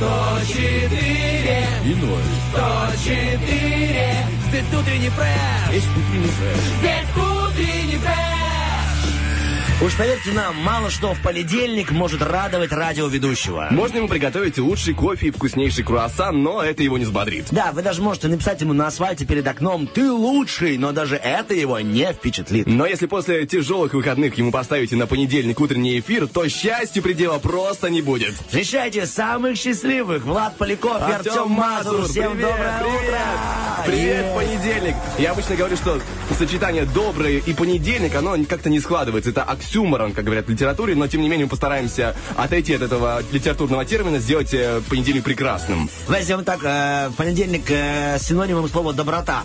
104 И ноль. 104 Здесь утренний фреш Есть утренний фреш. Здесь Уж поверьте нам, мало что в понедельник может радовать радиоведущего. Можно ему приготовить лучший кофе и вкуснейший круассан, но это его не взбодрит. Да, вы даже можете написать ему на асфальте перед окном «Ты лучший», но даже это его не впечатлит. Но если после тяжелых выходных ему поставите на понедельник утренний эфир, то счастью предела просто не будет. Встречайте самых счастливых Влад Поляков и Артем Мазур. Всем привет, доброе привет. утро! Привет, Е. понедельник. Я обычно говорю, что сочетание доброе и понедельник, оно как-то не складывается. Это оксюморон, как говорят в литературе, но тем не менее мы постараемся отойти от этого литературного термина, сделать э, понедельник прекрасным. Возьмем так, э, понедельник э, синонимом слова «доброта».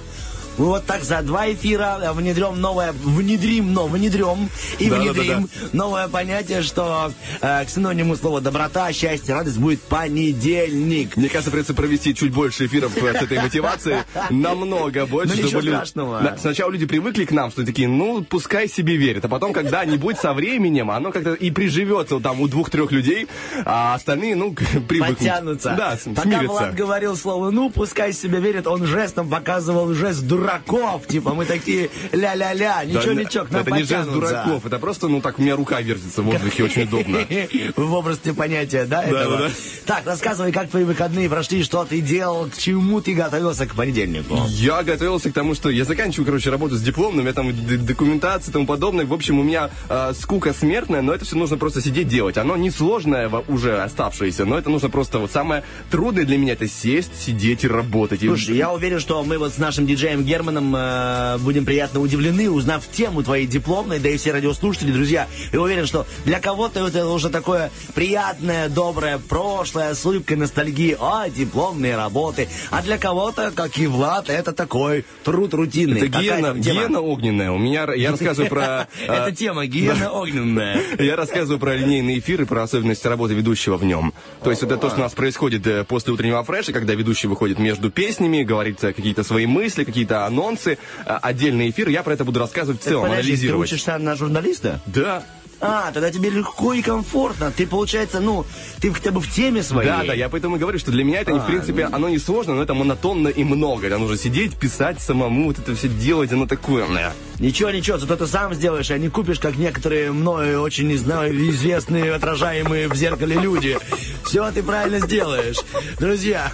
Мы вот так за два эфира внедрем новое, внедрим, но внедрем и Да-да-да-да. внедрим новое понятие, что э, к синониму слова доброта, счастье, радость будет понедельник. Мне кажется, придется провести чуть больше эфиров э, с этой мотивацией. Намного больше. Ну, чтобы люди- страшного. Да, сначала люди привыкли к нам, что такие, ну, пускай себе верят. А потом когда-нибудь со временем оно как-то и приживется там у двух-трех людей, а остальные, ну, привыкнут. Подтянутся. Да, Пока смирятся. Влад говорил слово «ну», пускай себе верит, он жестом показывал жест дураков. Типа мы такие ля-ля-ля, Да, ничего-ничего, к нам Это не жест дураков, это просто, ну, так у меня рука вертится в воздухе, очень удобно. В образе понятия, да, этого? да, да. Так, рассказывай, как твои выходные прошли, что ты делал, к чему ты готовился к понедельнику. Я готовился к тому, что я заканчиваю, короче, работу с дипломом, у меня там документация и тому подобное. В общем, у меня э, скука смертная, но это все нужно просто сидеть делать. Оно несложное во- уже оставшееся, но это нужно просто вот самое трудное для меня это сесть, сидеть и работать. И- Слушай, я уверен, что мы вот с нашим диджеем Германом э, будем приятно удивлены, узнав тему твоей дипломной, да и все радиослушатели, друзья. Я уверен, что для кого-то это уже такое приятное, доброе прошлое, с улыбкой ностальгии, о, дипломные работы. А для кого-то, как и Влад, это такой труд рутинный. это Какая там тема? гиена огненная. У меня, я рассказываю про... э, Это тема, гиена огненная. Я рассказываю про линейный эфир и про особенности работы ведущего в нем. То есть это то, что у нас происходит э, после утреннего фреша, когда ведущий выходит между песнями, говорит э, какие-то свои мысли, какие-то анонсы, э, отдельный эфир. Я про это буду рассказывать в целом, Подожди, ты анализировать. учишься на журналиста? Да, А, тогда тебе легко и комфортно. Ты, получается, ну, ты хотя бы в теме своей. да, да, я поэтому и говорю, что для меня это, А, в принципе, оно не сложно, но это монотонно и много. Это нужно сидеть, писать самому, вот это все делать, оно такое. э. Ничего, ничего, зато ты сам сделаешь, а не купишь, как некоторые мною очень не знаю, известные, отражаемые в зеркале люди. Все ты правильно сделаешь. Друзья,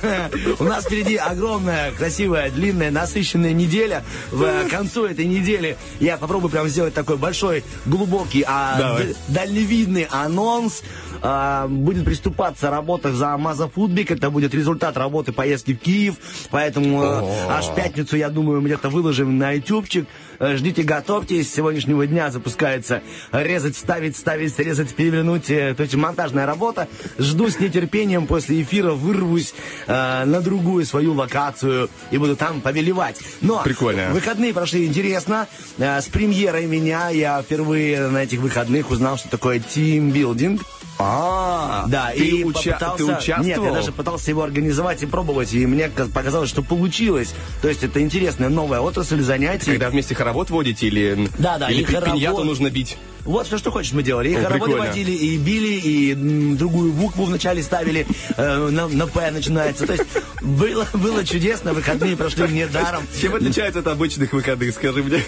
у нас впереди огромная, красивая, длинная, насыщенная неделя. В концу этой недели я попробую прям сделать такой большой, глубокий, а, Давай. дальневидный анонс. А, будет приступаться работа за Мазафудбик. Это будет результат работы поездки в Киев. Поэтому э, аж пятницу, я думаю, мы где-то выложим на ютубчик. Э, Ждите, готовьтесь. С сегодняшнего дня запускается резать, ставить, ставить, резать, перевернуть. э, То есть монтажная работа. Жду с нетерпением после эфира вырвусь э, на другую свою локацию и буду там повелевать. Но Прикольно. выходные прошли интересно. Э, С премьерой меня я впервые на этих выходных узнал, что такое тимбилдинг. А, Да, ты, и уча- попытался... ты участвовал? Нет, я даже пытался его организовать и пробовать, и мне ка- показалось, что получилось. То есть это интересная новая отрасль занятий. Когда вместе хоровод водите или, Да, да, или и хоровод. пиньяту нужно бить? Вот все, что хочешь, мы делали. И О, хороводы прикольно. водили, и били, и м, другую букву вначале ставили, э, на, на П начинается. То есть было, было чудесно, выходные прошли мне даром. Чем отличается от обычных выходных, скажи мне?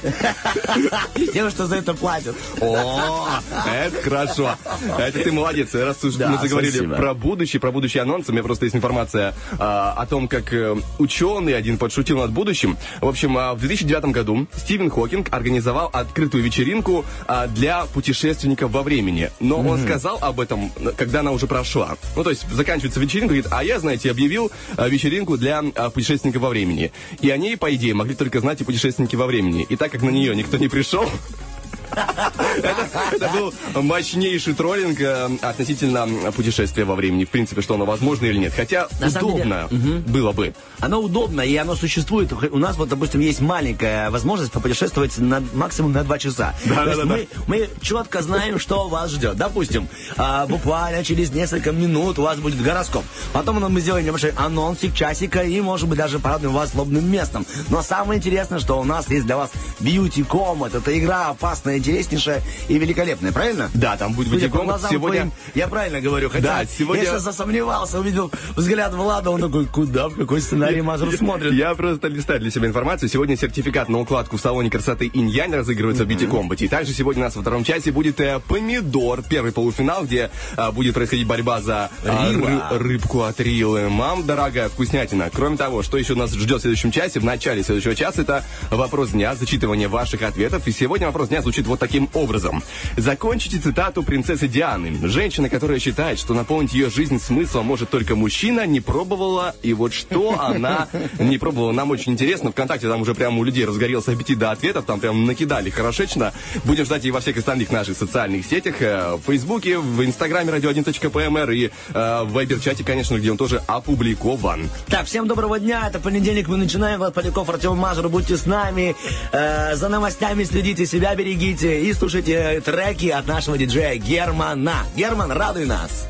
Тем, что за это платят. О, это хорошо. Это ты молодец. Раз уж Да, мы заговорили спасибо. про будущее, про будущие анонсы, у меня просто есть информация а, о том, как э, ученый один подшутил над будущим. В общем, а, в 2009 году Стивен Хокинг организовал открытую вечеринку а, для путешественников во времени. Но он сказал об этом, когда она уже прошла. Ну, то есть заканчивается вечеринка, говорит, а я, знаете, объявил а, вечеринку для а, путешественников во времени. И о ней, по идее, могли только знать и путешественники во времени. И так как на нее никто не пришел, Это был мощнейший троллинг э, относительно путешествия во времени. В принципе, что оно возможно или нет. Хотя удобно было бы. Оно удобно, и оно существует. У нас вот, допустим, есть маленькая возможность попутешествовать на, максимум на два часа. Да, да, да, мы, мы четко знаем, что вас ждет. Допустим, а, буквально через несколько минут у вас будет гороскоп. Потом мы сделаем небольшой анонсик, часика, и, может быть, даже порадуем вас лобным местом. Но самое интересное, что у нас есть для вас Beauty Combat. Это игра опасная, интереснейшая и великолепная, правильно? Да, там будет Beauty Combat. Сегодня... Твоим, я правильно говорю. Хотя да, сегодня... я сейчас засомневался, увидел взгляд Влада, он такой, куда, в какой сценарий Мазур смотрит? Я просто листаю для себя информацию. Сегодня сертификат на укладку в салоне красоты Инь-Янь разыгрывается в Beauty Combat. И также сегодня у нас во втором часе будет э, помидор, первый полуфинал, где э, будет происходить борьба за э, ры, рыбку от Рилы. Мам, дорогая, вкуснятина. Кроме того, что еще нас ждет в следующем часе, в начале следующего часа, это вопрос дня, зачитывание ваших ответов. И сегодня вопрос дня звучит вот таким образом. Закончите цитату принцессы Дианы. Женщина, которая считает, что наполнить ее жизнь смыслом может только мужчина, не пробовала, и вот что она не пробовала. Нам очень интересно. Вконтакте там уже прямо у людей разгорелся аппетит до ответов, там прям накидали хорошечно. Будем ждать и во всех остальных наших социальных сетях, э, в Фейсбуке, в Инстаграме радио1.пмр и э, в Вайбер-чате, конечно, где он тоже опубликован. Так, всем доброго дня. Это понедельник, мы начинаем. Влад Поляков, Артем Мазур, будьте с нами. Э, за новостями следите, себя берегите и слушайте треки от нашего диджея Германа. Герман, радуй нас.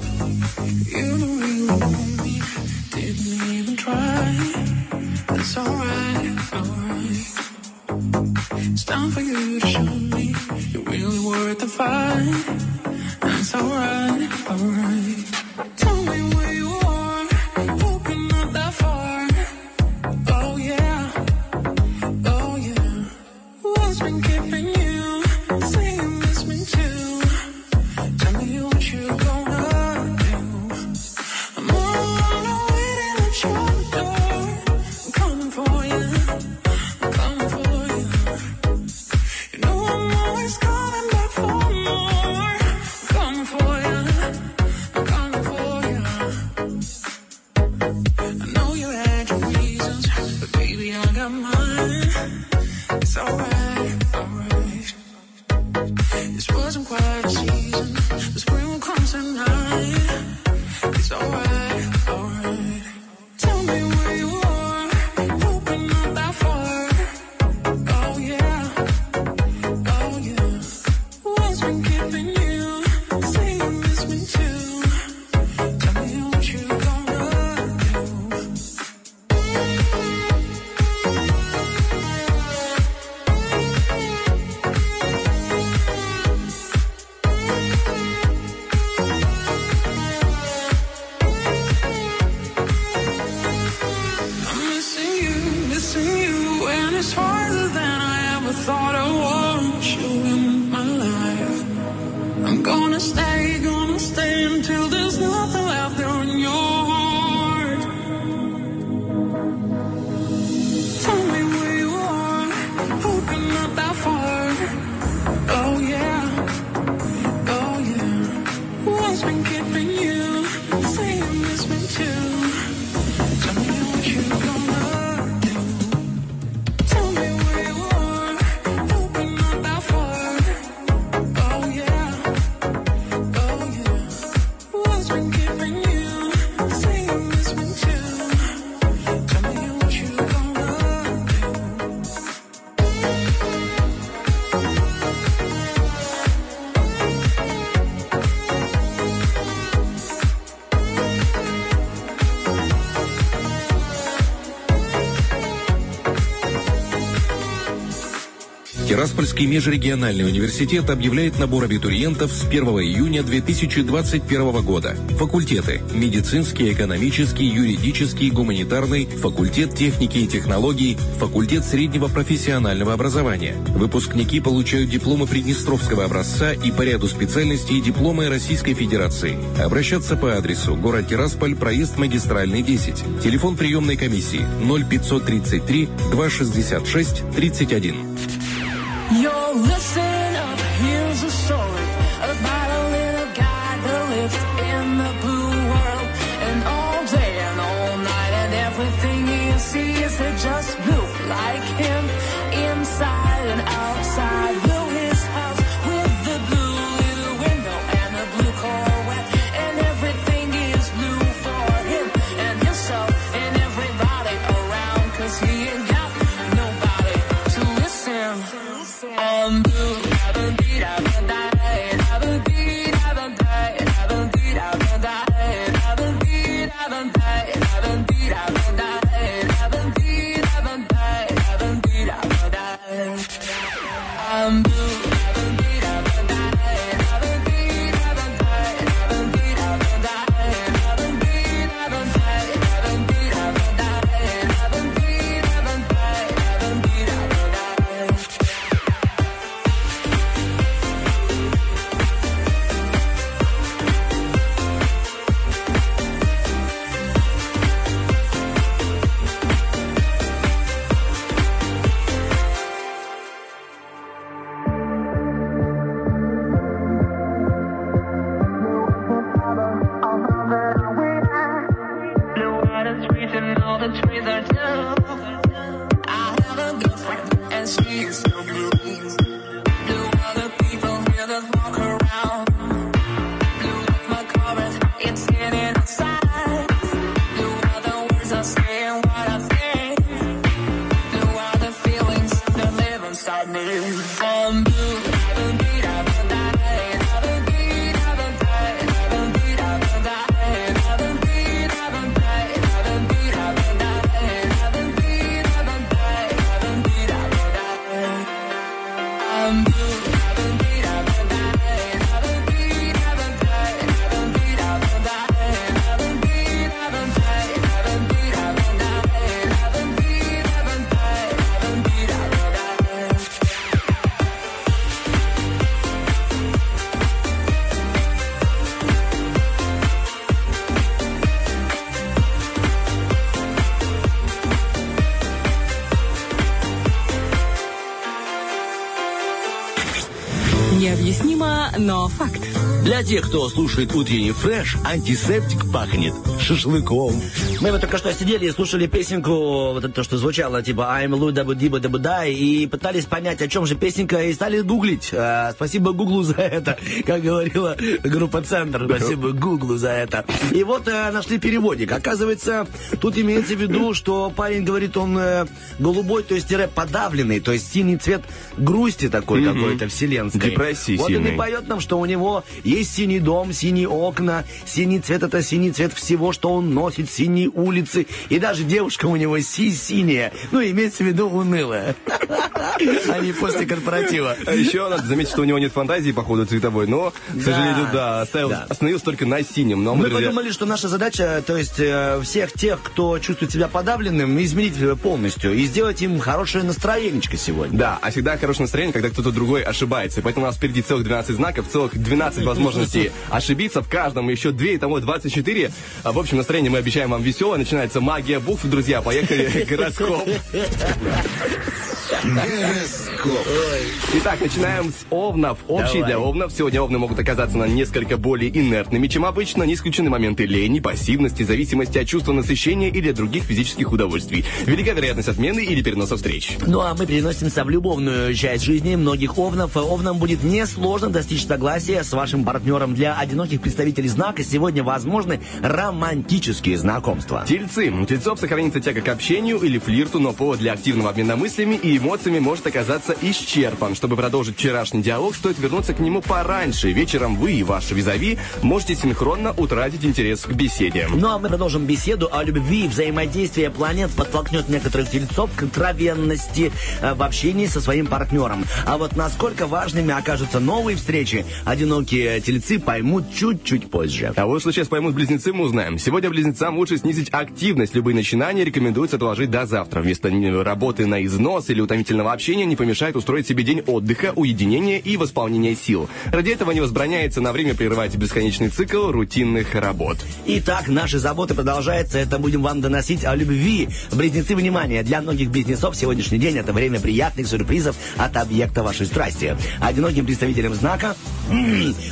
It's alright, alright. Tell me where you Тираспольский межрегиональный университет объявляет набор абитуриентов с 1 июня 2021 года. Факультеты – медицинский, экономический, юридический, гуманитарный, факультет техники и технологий, факультет среднего профессионального образования. Выпускники получают дипломы Приднестровского образца и по ряду специальностей дипломы Российской Федерации. Обращаться по адресу город Тирасполь, проезд магистральный 10. Телефон приемной комиссии 0533 266 31. It's your. Для тех, кто слушает утренний фреш, антисептик пахнет шашлыком. Мы вот только что сидели и слушали песенку, вот это то, что звучало, типа I'm Лу Дабу Диба Дабу Дай, и пытались понять, о чем же песенка, и стали гуглить. А, спасибо Гуглу за это, как говорила группа Центр. Спасибо Гуглу за это. И вот э, нашли переводик. Оказывается, тут имеется в виду, что парень говорит, он э, голубой, то есть тире подавленный, то есть синий цвет грусти такой какой-то вселенской. Депрессии Вот он сильной. и поет нам, что у него есть синий дом, синие окна, синий цвет это синий цвет всего, что он носит, синие улицы, и даже девушка у него си-синяя, ну, имеется в виду унылая, а не после корпоратива. А еще надо заметить, что у него нет фантазии по ходу цветовой, но, к сожалению, да, оставил, остановился только на синем. Но мы, Мы друзья, подумали, что наша задача, то есть э, всех тех, кто чувствует себя подавленным, изменить э, полностью и сделать им хорошее настроенечко сегодня. Да, а всегда хорошее настроение, когда кто-то другой ошибается. И Поэтому у нас впереди целых 12 знаков, целых 12 возможностей ошибиться в каждом. Еще 2, и того 24. А, В общем, настроение мы обещаем вам веселое. Начинается магия букв. Друзья, поехали. Гороскоп. Гороскоп. Итак, начинаем с овнов. Общий Давай. для овнов. Сегодня овны могут оказаться на несколько более инертными, чем обычно. Не исключены моменты лени, пассивности, зависимости от чувства насыщения или от других физических удовольствий. Велика вероятность отмены или переноса встреч. Ну а мы переносимся в любовную часть жизни многих овнов. Овнам будет несложно достичь согласия с вашим партнером. Для одиноких представителей знака сегодня возможны романтические знакомства. Тельцы. У тельцов сохранится тяга к общению или флирту, но повод для активного обмена мыслями и эмоциями может оказаться исчерпан. Чтобы продолжить вчерашний диалог, стоит вернуться к нему пораньше. Вечером вы и ваш визави можете синхронно утратить интерес к беседе. Ну а мы продолжим беседу о любви. Взаимодействие планет подтолкнет некоторых тельцов к откровенности э, в общении со своим партнером. А вот насколько важными окажутся новые встречи, одинокие тельцы поймут чуть-чуть позже. А вот что сейчас поймут близнецы, мы узнаем. Сегодня близнецам лучше снизить активность. Любые начинания рекомендуется отложить до завтра. Вместо работы на износ или утомительного общения не помешает устроить себе день отдыха, уединения и восполнения сил. Ради этого не возбраняется на время прерывать бесконечный цикл рутинных работ. Итак, наши заботы продолжаются. Это будем вам доносить о любви. Близнецы, внимание! Для многих близнецов сегодняшний день это время приятных сюрпризов от объекта вашей страсти. Одиноким представителям знака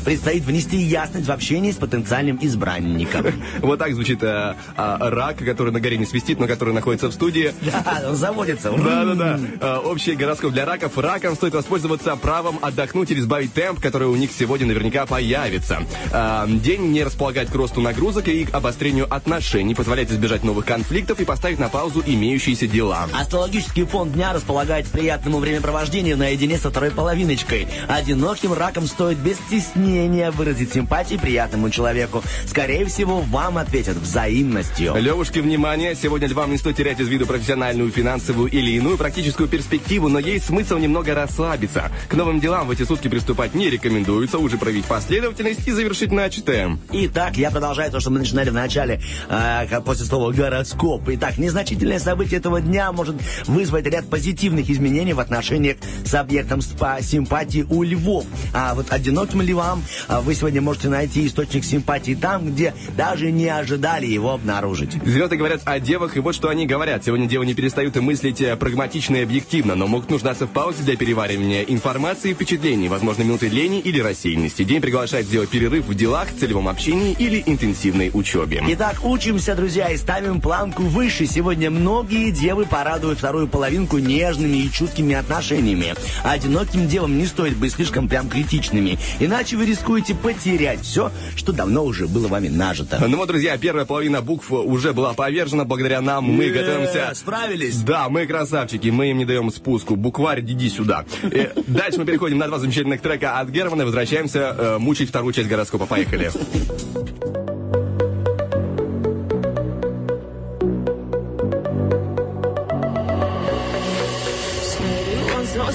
предстоит внести ясность в общении с потенциальным избранником. Вот так звучит э, а, рак, который на горе не свистит, но который находится в студии. Да, он заводится. Да-да-да. Э, Общий гороскоп для раков. Ракам стоит воспользоваться правом отдохнуть или сбавить темп, который у них сегодня наверняка появится. Э, День не располагает к росту нагрузок и к обострению отношений, позволяет избежать новых конфликтов и поставить на паузу имеющиеся дела. Астрологический фон дня располагает к приятному времяпровождению наедине со второй половиночкой. Одиноким раком стоит без стеснения выразить симпатии приятному человеку. Скорее всего, вам ответят взаимностью. Левушки, внимание! Сегодня львам не стоит терять из виду профессиональную, финансовую или иную практическую перспективу, но есть смысл немного расслабиться. К новым делам в эти сутки приступать не рекомендуется, уже проявить последовательность и завершить начатое. Итак, я продолжаю то, что мы начинали в начале, э, после слова «гороскоп». Итак, незначительное событие этого дня может вызвать ряд позитивных изменений в отношениях с объектом спа симпатии у львов. А вот одинокие одиноким ли вам, а вы сегодня можете найти источник симпатии там, где даже не ожидали его обнаружить. Звезды говорят о девах, и вот что они говорят. Сегодня девы не перестают мыслить э, прагматично и объективно, но могут нуждаться в паузе для переваривания информации и впечатлений, возможно, минуты лени или рассеянности. День приглашает сделать перерыв в делах, целевом общении или интенсивной учебе. Итак, учимся, друзья, и ставим планку выше. Сегодня многие девы порадуют вторую половинку нежными и чуткими отношениями. Одиноким девам не стоит быть слишком прям критичными, иначе вы рискуете потерять все, что давно уже было вами нажито. Ну вот, друзья, первая половина букв уже была повержена благодаря нам. Мы Э, готовимся... Справились? Да, мы красавчики, мы им не даем спуску. Букварь, иди сюда. Э, Дальше мы переходим на два замечательных трека от Германа возвращаемся э, мучить вторую часть гороскопа. Поехали.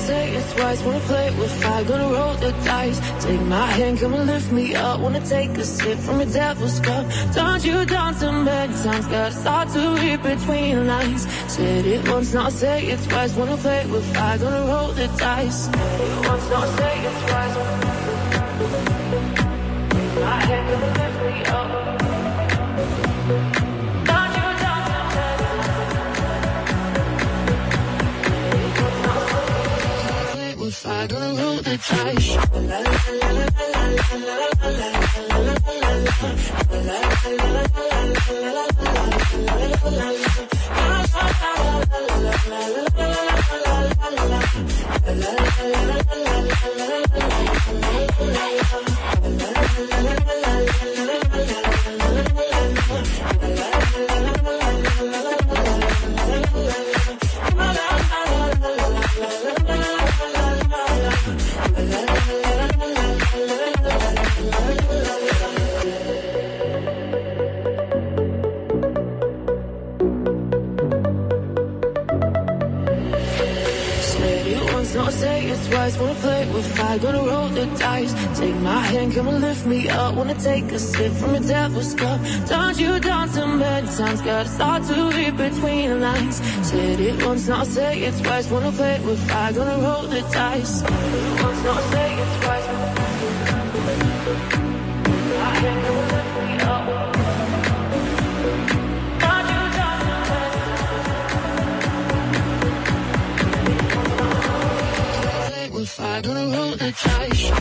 Say it twice. Wanna play with fire, gonna roll the dice. Take my hand, come and lift me up. Wanna take a sip from a devil's cup. Turned you down too many times, gotta start to read between the lines. Said it once, not say it twice. Wanna play with fire, gonna roll the dice. It once, not say it twice. Take my hand, come and lift me up. Play with fire, gonna roll the dice. La, la, la, la, la, la, la, la, la, la, la, la, la, la. Wanna play with fire, gonna roll the dice. Take my hand, come and lift me up. Wanna take a sip from a devil's cup. Turned you down too many times, gotta start to read between the lines. Said it once, not say it twice. Wanna play with fire, gonna roll the dice. Say الفاضل والعطش لا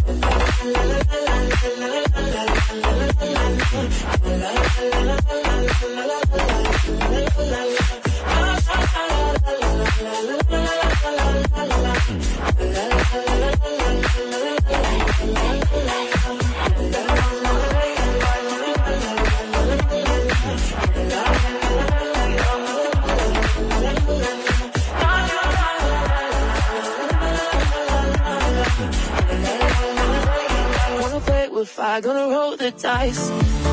لا لا لا لا لا لا لا لا لا I gonna roll the dice?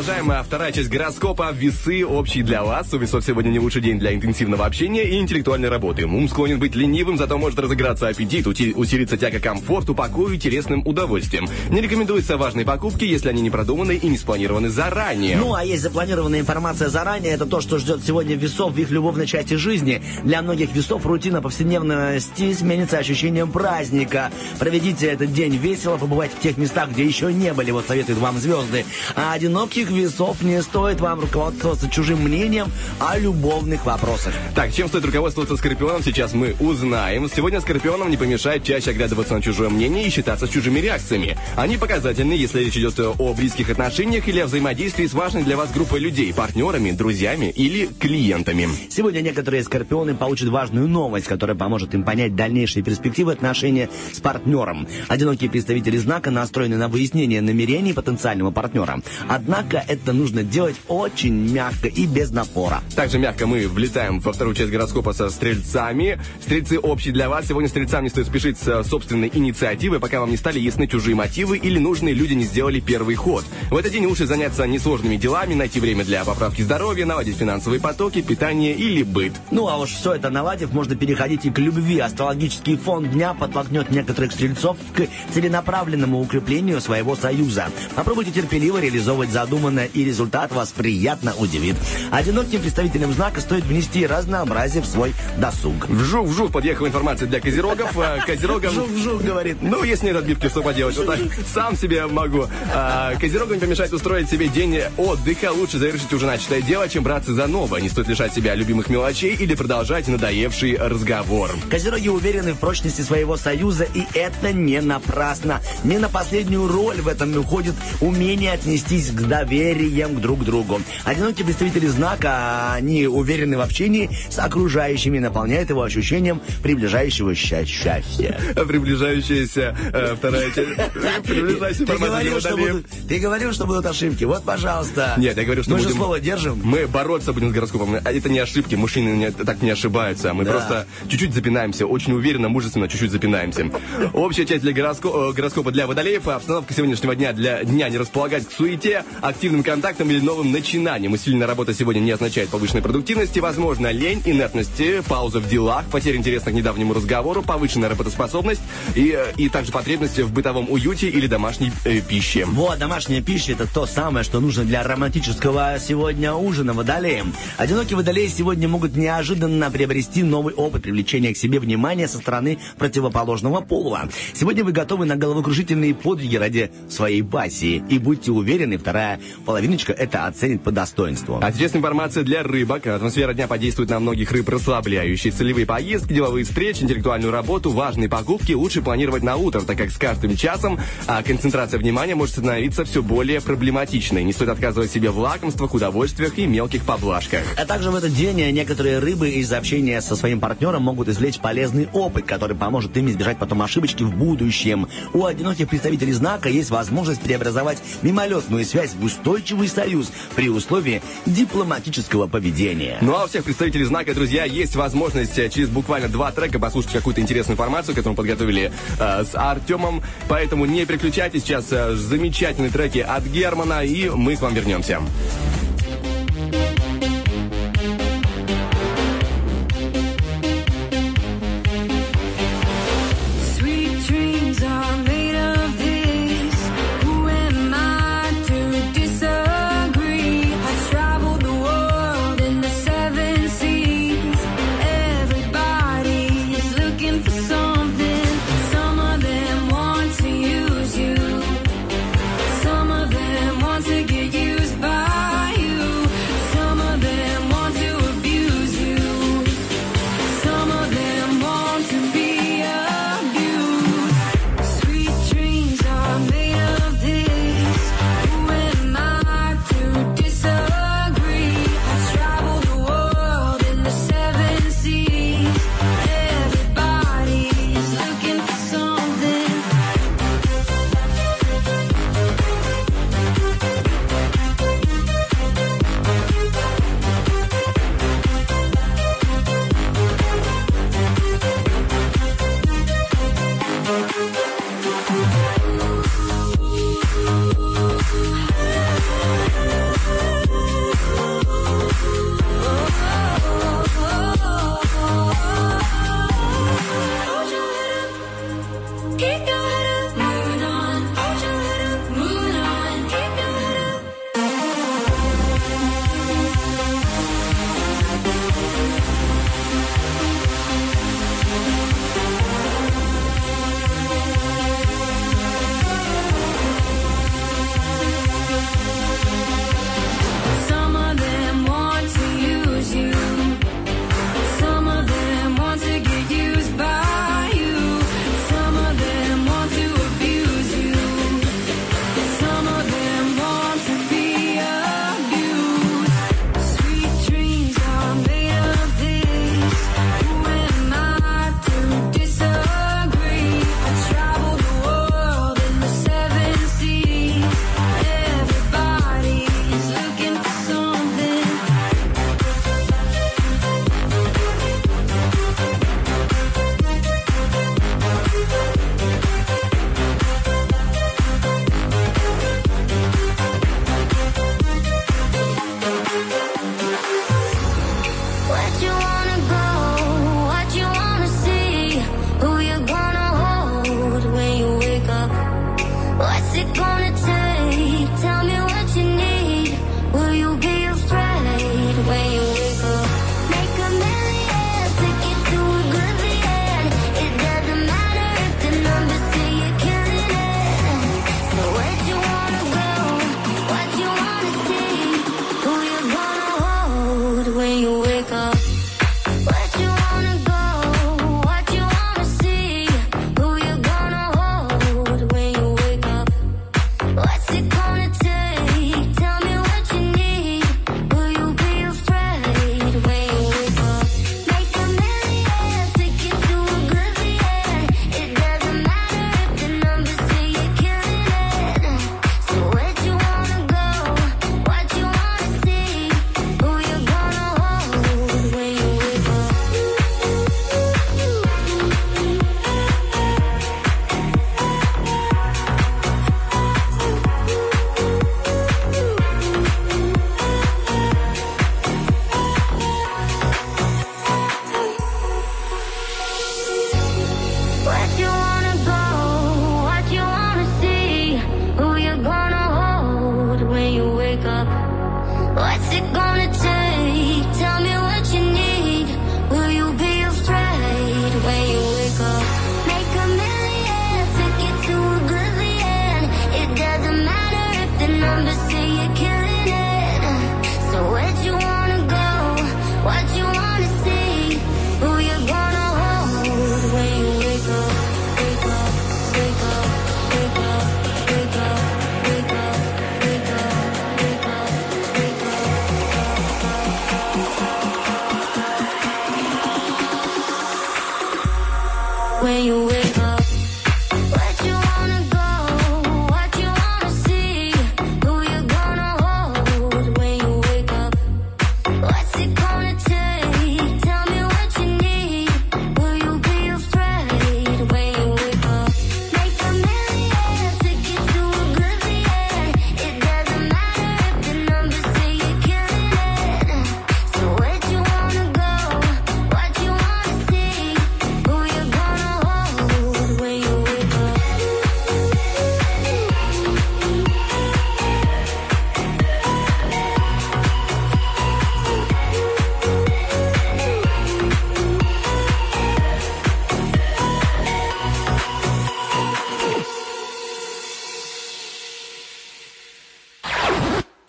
Продолжаем. А, Вторая часть гороскопа. Весы общие для вас. У весов сегодня не лучший день для интенсивного общения и интеллектуальной работы. Ум склонен быть ленивым, зато может разыграться аппетит, усилиться тяга к комфорту, покою и телесным удовольствием. Не рекомендуются важные покупки, если они не продуманы и не спланированы заранее. Ну, а есть запланированная информация заранее, это то, что ждет сегодня весов в их любовной части жизни. Для многих весов рутина повседневности сменится ощущением праздника. Проведите этот день весело, побывайте в тех местах, где еще не были, вот советуют вам звезды. А одиноких весов не стоит вам руководствоваться чужим мнением о любовных вопросах. Так, чем стоит руководствоваться Скорпионом, сейчас мы узнаем. Сегодня Скорпионам не помешает чаще оглядываться на чужое мнение и считаться чужими реакциями. Они показательны, если речь идет о близких отношениях или о взаимодействии с важной для вас группой людей, партнерами, друзьями или клиентами. Сегодня некоторые скорпионы получат важную новость, которая поможет им понять дальнейшие перспективы отношения с партнером. Одинокие представители знака настроены на выяснение намерений потенциального партнера. Однако это нужно делать очень мягко и без напора. Также мягко мы влетаем во вторую часть гороскопа со стрельцами. Стрельцы общие для вас. Сегодня стрельцам не стоит спешить с собственной инициативой, пока вам не стали ясны чужие мотивы или нужные люди не сделали первый ход. В этот день лучше заняться несложными делами, найти время для поправки здоровья, наладить финансовые потоки, питание или быт. Ну а уж все это наладив, можно переходить и к любви. Астрологический фон дня подтолкнет некоторых стрельцов к целенаправленному укреплению своего союза. Попробуйте терпеливо реализовывать задуманное, и результат вас приятно удивит. Одиноким представителям знака стоит внести разнообразие в свой досуг. Вжух-вжух подъехала информация для козерогов. А, Козерогам... Жук-жук, говорит. Ну, если нет отбивки, что поделать? Вот так сам себе могу. А, Козерогам не помешает устроить себе день отдыха. Лучше завершить уже начатое дело, чем браться за новое. Не стоит лишать себя любимых мелочей или продолжать надоевший разговор. Козероги уверены в прочности своего союза, и это не напрасно. Не на последнюю роль в этом уходит умение отнестись к доверием к друг другу. Одинокие представители знака, они уверены в общении с окружающими, наполняют его ощущением приближающего счастья. Приближающаяся э, вторая часть. Приближающаяся Ты говорил, что будут, ты говорил, что будут ошибки. Вот, пожалуйста. Нет, я говорю, что Мы же будем- слово держим. Мы бороться будем с гороскопом. А Это не ошибки, мужчины не- так не ошибаются. Мы Да. просто чуть-чуть запинаемся, очень уверенно, мужественно, чуть-чуть запинаемся. Общая часть для гороско- э, гороскопа для водолеев. Обстановка сегодняшнего дня для дня не располагает к суете, активным контактам или новым начинаниям. Усиленная работа сегодня не означает повышенной продуктивности. Возможно, лень, инертности, пауза в делах, потеря интереса к недавнему разговору, повышенная работоспособность и, э, и также потребности в бытовом уюте или домашней э, пище. Вот, домашняя пища – это то самое, что нужно для романтического сегодня ужина водолеем. Одинокие водолеи сегодня могут неожиданно приобрести новый опыт привлечения к себе внимания со стороны противоположного пола. Сегодня вы готовы на головокружительные подвиги ради своей пассии. И будьте уверены, вторая половиночка это оценит по достоинству. А сейчас информация для рыбок. Атмосфера дня подействует на многих рыб расслабляющие. Целевые поездки, деловые встречи, интеллектуальную работу, важные покупки лучше планировать на утро, так как с каждым часом а, концентрация внимания может становиться все более проблематичной. Не стоит отказывать себе в лакомствах, удовольствиях и мелких поблажках. А также в этот день некоторые рыбы из общения со своим партнером могут извлечь полезный опыт, который поможет им избежать потом ошибочки в будущем. У одиноких представителей знака есть возможность преобразовать мимолетную связь в устойчивый союз при условии дипломатического поведения. Ну а у всех представителей знака, друзья, есть возможность э, через буквально два трека послушать какую-то интересную информацию, которую мы подготовили э, с Артемом. Поэтому не переключайтесь, сейчас э, замечательные треки от Германа, и мы к вам вернемся.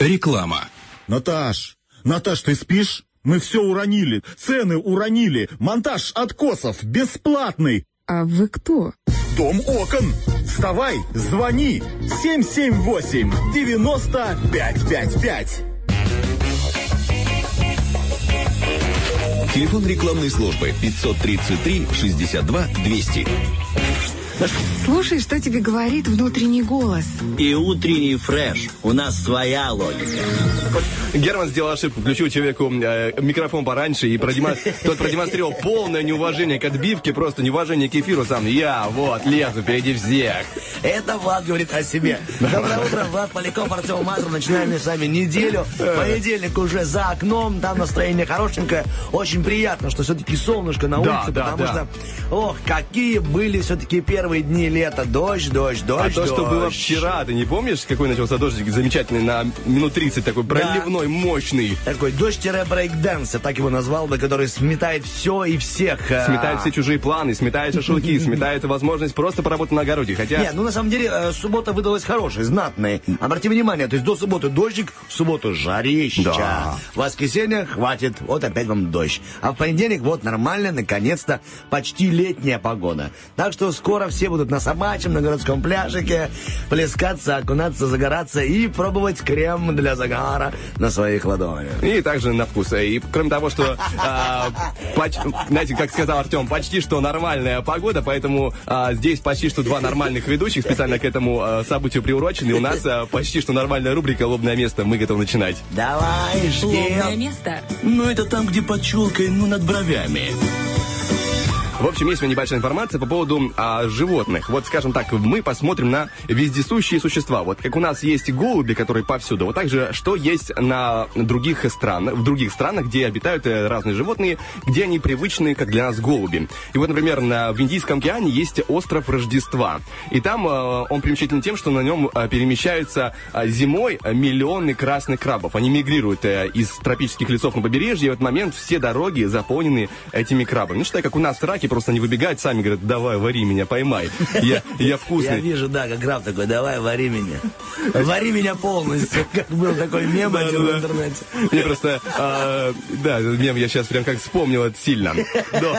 Реклама. Наташ, Наташ, ты спишь? Мы все уронили, цены уронили, монтаж откосов бесплатный. А вы кто? Дом окон. Вставай, звони. 778 9555. Телефон рекламной службы 533 62 200. Слушай, что тебе говорит внутренний голос. И утренний фреш. У нас своя логика. Герман сделал ошибку, включил человеку э, микрофон пораньше, и продемо- тот продемонстрировал полное неуважение к отбивке, просто неуважение к эфиру сам. Я вот лезу впереди всех. Это Влад говорит о себе. Доброе утро, Влад Поляков, Артем Мазур. Начинаем мы с вами неделю. Понедельник уже за окном, там настроение хорошенькое. Очень приятно, что все-таки солнышко на Да, улице, да, потому да. что, ох, какие были все-таки первые дни лета. Дождь, дождь, А дождь, то, что было дождь. вчера, ты не помнишь, какой начался дождик замечательный на минут 30, такой проливной, мощный. Такой дождь-брейкдэнс, я так его назвал бы, который сметает все и всех. э, Сметает все чужие планы, сметает шашлыки, сметает возможность просто поработать на огороде. Хотя... Не, ну на самом деле э, суббота выдалась хорошая, знатная. Обрати внимание, то есть до субботы дождик, в субботу жарища. Да. В воскресенье хватит, вот опять вам дождь. А в понедельник вот нормально, наконец-то, почти летняя погода. Так что скоро все будут на собачьем, на городском пляжике плескаться, окунаться, загораться и пробовать крем для загара на своих ладонях. И также на вкус. И кроме того, что, а, поч- знаете, как сказал Артем, почти что нормальная погода, поэтому а, здесь почти что два нормальных ведущих специально к этому а, событию приурочены. У нас а, почти что нормальная рубрика «Лобное место». Мы готовы начинать. Давай, Лобное ждем. место. Ну, это там, где под челкой, ну, над бровями. В общем, есть у меня небольшая информация по поводу а, животных. Вот, скажем так, мы посмотрим на вездесущие существа. Вот как у нас есть голуби, которые повсюду, вот также что есть на других странах, в других странах, где обитают э, разные животные, где они привычны, как для нас голуби. И вот, например, на, в Индийском океане есть остров Рождества. И там э, он примечателен тем, что на нем э, перемещаются э, зимой миллионы красных крабов. Они мигрируют э, из тропических лесов на побережье, и в этот момент все дороги заполнены этими крабами. Ну, считай, как у нас в Ираке, просто они выбегают сами, говорят, давай, вари меня, поймай. Я, я Я вкусный. вижу, да, как раб такой, давай, вари меня. Вари меня полностью. Как был такой мем один в интернете. Мне просто, а, да, мем я сейчас прям как вспомнил это сильно. Но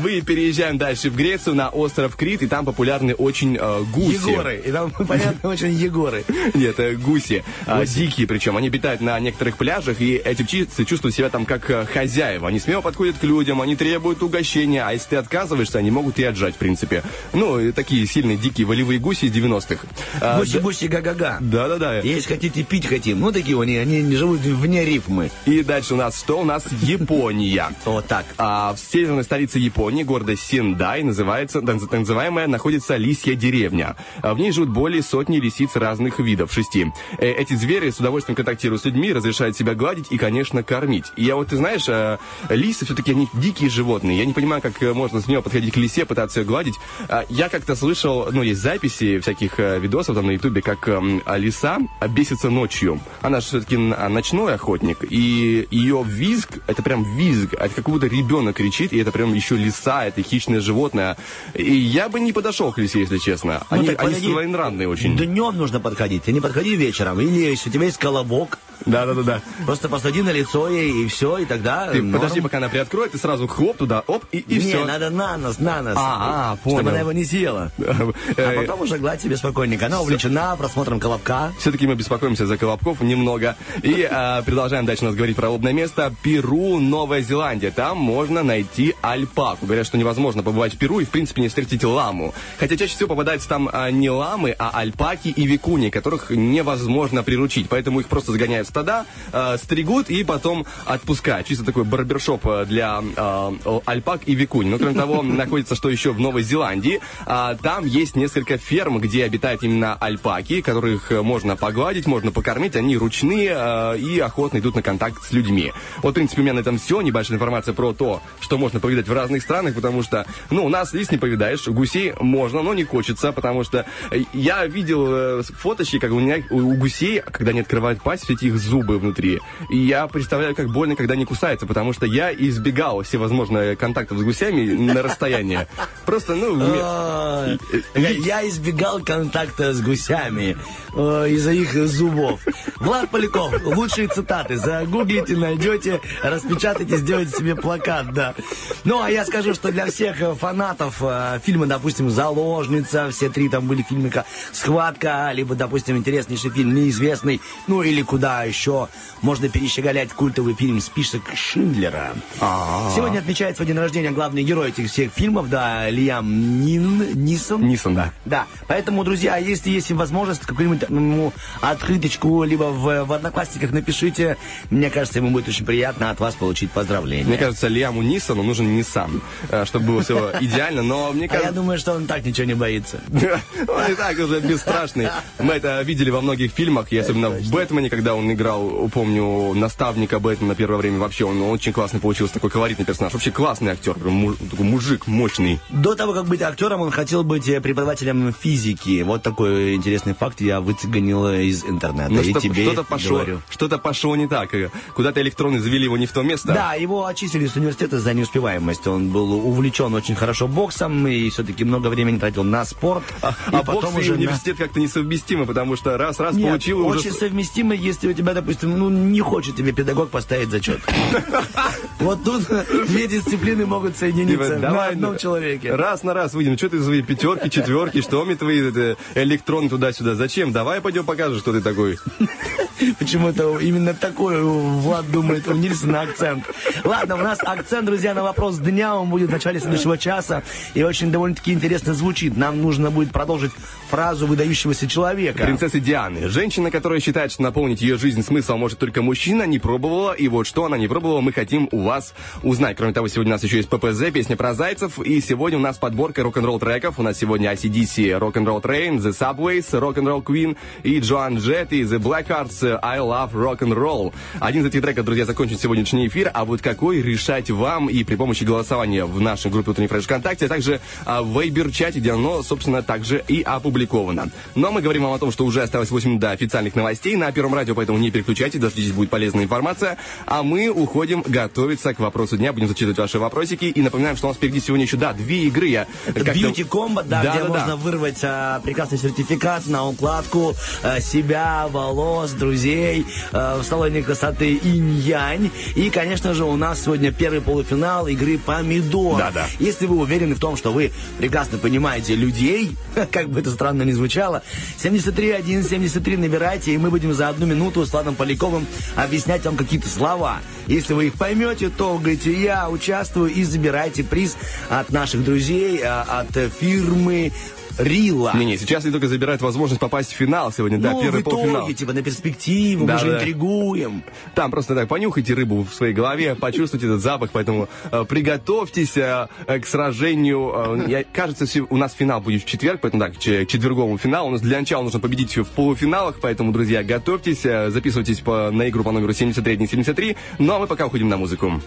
мы переезжаем дальше в Грецию на остров Крит, и там популярны очень а, гуси. Егоры. И там, понятно, очень Егоры. Нет, э, гуси. А, дикие причем. Они обитают на некоторых пляжах, и эти птицы чувствуют себя там как э, хозяева. Они смело подходят к людям, они требуют угощения, а если ты отказываешься, они могут и отжать, в принципе. Ну, такие сильные дикие волевые гуси из 90-х. А, Гуси, гуси, га-га-га. Да-да-да. Если хотите пить хотим. Ну, такие они, они не живут вне рифмы. И дальше у нас что? У нас Япония. Вот так. А в северной столице Японии, города Синдай, называется, так называемая, находится лисья деревня. А В ней живут более сотни лисиц разных видов, шести. Э, Эти звери с удовольствием контактируют с людьми, разрешают себя гладить и, конечно, кормить. И я вот, ты знаешь, э, лисы все-таки они дикие животные. Я не понимаю, как э, можно смело подходить к лисе, пытаться ее гладить. А Я как-то слышал, ну, есть записи всяких э, видосов там на ютубе, как эм, а лиса бесится ночью. Она же все-таки ночной охотник, и ее визг, это прям визг, это как будто ребенок кричит, и это прям еще лиса, это хищное животное. И я бы не подошел к лисе, если честно. Ну, Они, так они своенравные очень. Днем нужно подходить, ты не подходи вечером. Или если у тебя есть колобок, Да-да-да. просто посади на лицо ей, и все, и тогда... Ты норм. подожди, пока она приоткроет, ты сразу хлоп туда, оп, и, и не, все. надо на нос, на нос. А, а, Чтобы понял. она его не съела. А потом уже гладь себе спокойненько. Она увлечена просмотром колобка. Все-таки мы беспокоимся за Колобков немного. И а, продолжаем дальше у нас говорить про лобное место. Перу, Новая Зеландия. Там можно найти альпаку. Говорят, что невозможно побывать в Перу и, в принципе, не встретить ламу. Хотя чаще всего попадаются там а, не ламы, а альпаки и викуни, которых невозможно приручить. Поэтому их просто загоняют в стада, а, стригут и потом отпускают. Чисто такой барбершоп для альпак и викуни. Но, кроме того, находится что еще в Новой Зеландии. А, там есть несколько ферм, где обитают именно альпаки, которых э, можно погладить, можно покормить. Они ручные э, и охотно идут на контакт с людьми. Вот, в принципе, у меня на этом все. Небольшая информация про то, что можно повидать в разных странах, потому что, ну, у нас лис не повидаешь, гусей можно, но не хочется, потому что э, я видел фоточки, как у меня у гусей, когда они открывают пасть, все эти их зубы внутри. И я представляю, как больно, когда они кусаются, потому что я избегал всевозможных контактов с гусями на расстояние. Просто, ну, А, Я избегал контакта с гусями из-за их зубов. Влад Поляков, лучшие цитаты. Загуглите, найдете, распечатайте, сделайте себе плакат, да. Ну, а я скажу, что для всех фанатов э, фильма, допустим, «Заложница», все три там были фильмы, как «Схватка», либо, допустим, интереснейший фильм «Неизвестный», ну, или куда еще можно перещеголять культовый фильм «Список Шиндлера». Сегодня отмечает свой день рождения главный герой этих всех фильмов, да, Лиам Нин, Нисон. Нисон, да. Да, поэтому, друзья, если есть возможность, какую-нибудь ему открыточку, либо в, в Одноклассниках напишите, мне кажется, ему будет очень приятно от вас получить поздравления. Мне кажется, Лиаму Нисону нужен Nissan, э, чтобы было все идеально, но мне а я кажется... думаю, что он так ничего не боится. Он и так уже бесстрашный. Мы это видели во многих фильмах, и особенно в Бэтмене, когда он играл, помню, наставника Бэтмена первое время. Вообще, он очень классный получился, такой колоритный персонаж. Вообще классный актер, такой мужик мощный. До того, как быть актером, он хотел быть э, преподавателем физики. Вот такой интересный факт я выцегонил из интернета. И что- тебе что-то пошло, что-то пошло не так. Э, Куда-то электроны завели его не в то место. Да, его отчислили с университета за неуспеваемость. Он был увлечен очень хорошо боксом и все-таки много времени тратил на спорт. А, а бокс и университет как-то несовместимы, потому что раз-раз получил уже... очень совместимо, если у тебя, допустим, ну, не хочет тебе педагог поставить зачет. Вот тут две дисциплины могут соединиться Типа, на давай, одном ну, человеке. Раз на раз выйдем. Что ты свои пятерки, четверки, что мне твои это, электроны туда-сюда? Зачем? Давай пойдем покажешь, что ты такой. Почему-то именно такой Влад думает у Нильсона акцент. Ладно, у нас акцент, друзья, на вопрос дня. Он будет в начале следующего часа. И очень довольно-таки интересно звучит. Нам нужно будет продолжить фразу выдающегося человека. Принцессы Дианы. Женщина, которая считает, что наполнить ее жизнь смыслом может только мужчина, не пробовала. И вот что она не пробовала, мы хотим у вас узнать. Кроме того, сегодня у нас еще есть ППЗ, песня про зайцев. И сегодня у нас подборка рок-н-ролл треков. У нас сегодня ACDC, Rock'n'Roll Train, The Subways, Rock'n'Roll Queen и Джоан Джет и The Blackhearts I Love Rock'n'Roll. Один из этих треков, друзья, закончит сегодняшний эфир. А вот какой решать вам и при помощи голосования в нашей группе Утренний Фреш ВКонтакте, а также а, в Вейбер-чате, где оно, собственно, также и опубликовано. Но мы говорим вам о том, что уже осталось 8 минут до официальных новостей на Первом радио, поэтому не переключайтесь, дождитесь, будет полезная информация. А мы уходим готовиться к вопросу дня, будем зачитывать ваши вопросики. И напоминаем, что нас впереди сегодня еще, да, две игры. Я как-то- Beauty Combat, да, Да, где да, да. можно вырвать а, прекрасный сертификат на укладку а, себя, волос, друзей а, в салоне красоты Инь-Янь. И, конечно же, у нас сегодня первый полуфинал игры Помидор. Да-да. Если вы уверены в том, что вы прекрасно понимаете людей, как бы это странно ни звучало, 73173 набирайте, и мы будем за одну минуту с Владом Поляковым объяснять вам какие-то слова. Если вы их поймете, то говорите, я участвую и забирайте приз от наших друзей, а, от фирмы Рила. Не-не, сейчас они только забирают возможность попасть в финал сегодня, да, ну, первый в итоге, полуфинал. типа, на перспективу, Да, мы же да. интригуем. Там просто так понюхайте рыбу в своей голове, почувствуйте этот запах, поэтому э, приготовьтесь э, э, к сражению. Э, я- кажется, у нас финал будет в четверг, поэтому так, к четверговому финалу. У нас для начала нужно победить в полуфиналах, поэтому, друзья, готовьтесь, э, записывайтесь по, на игру по номеру 7373. Ну а мы пока уходим на музыку.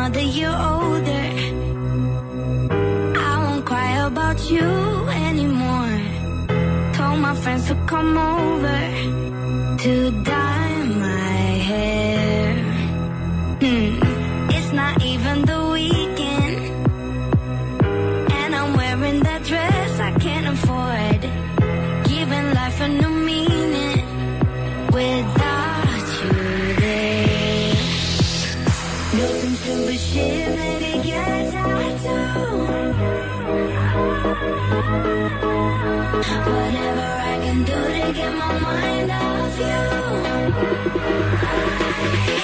now that you're older. I won't cry about you anymore. Told my friends to come over Thank you.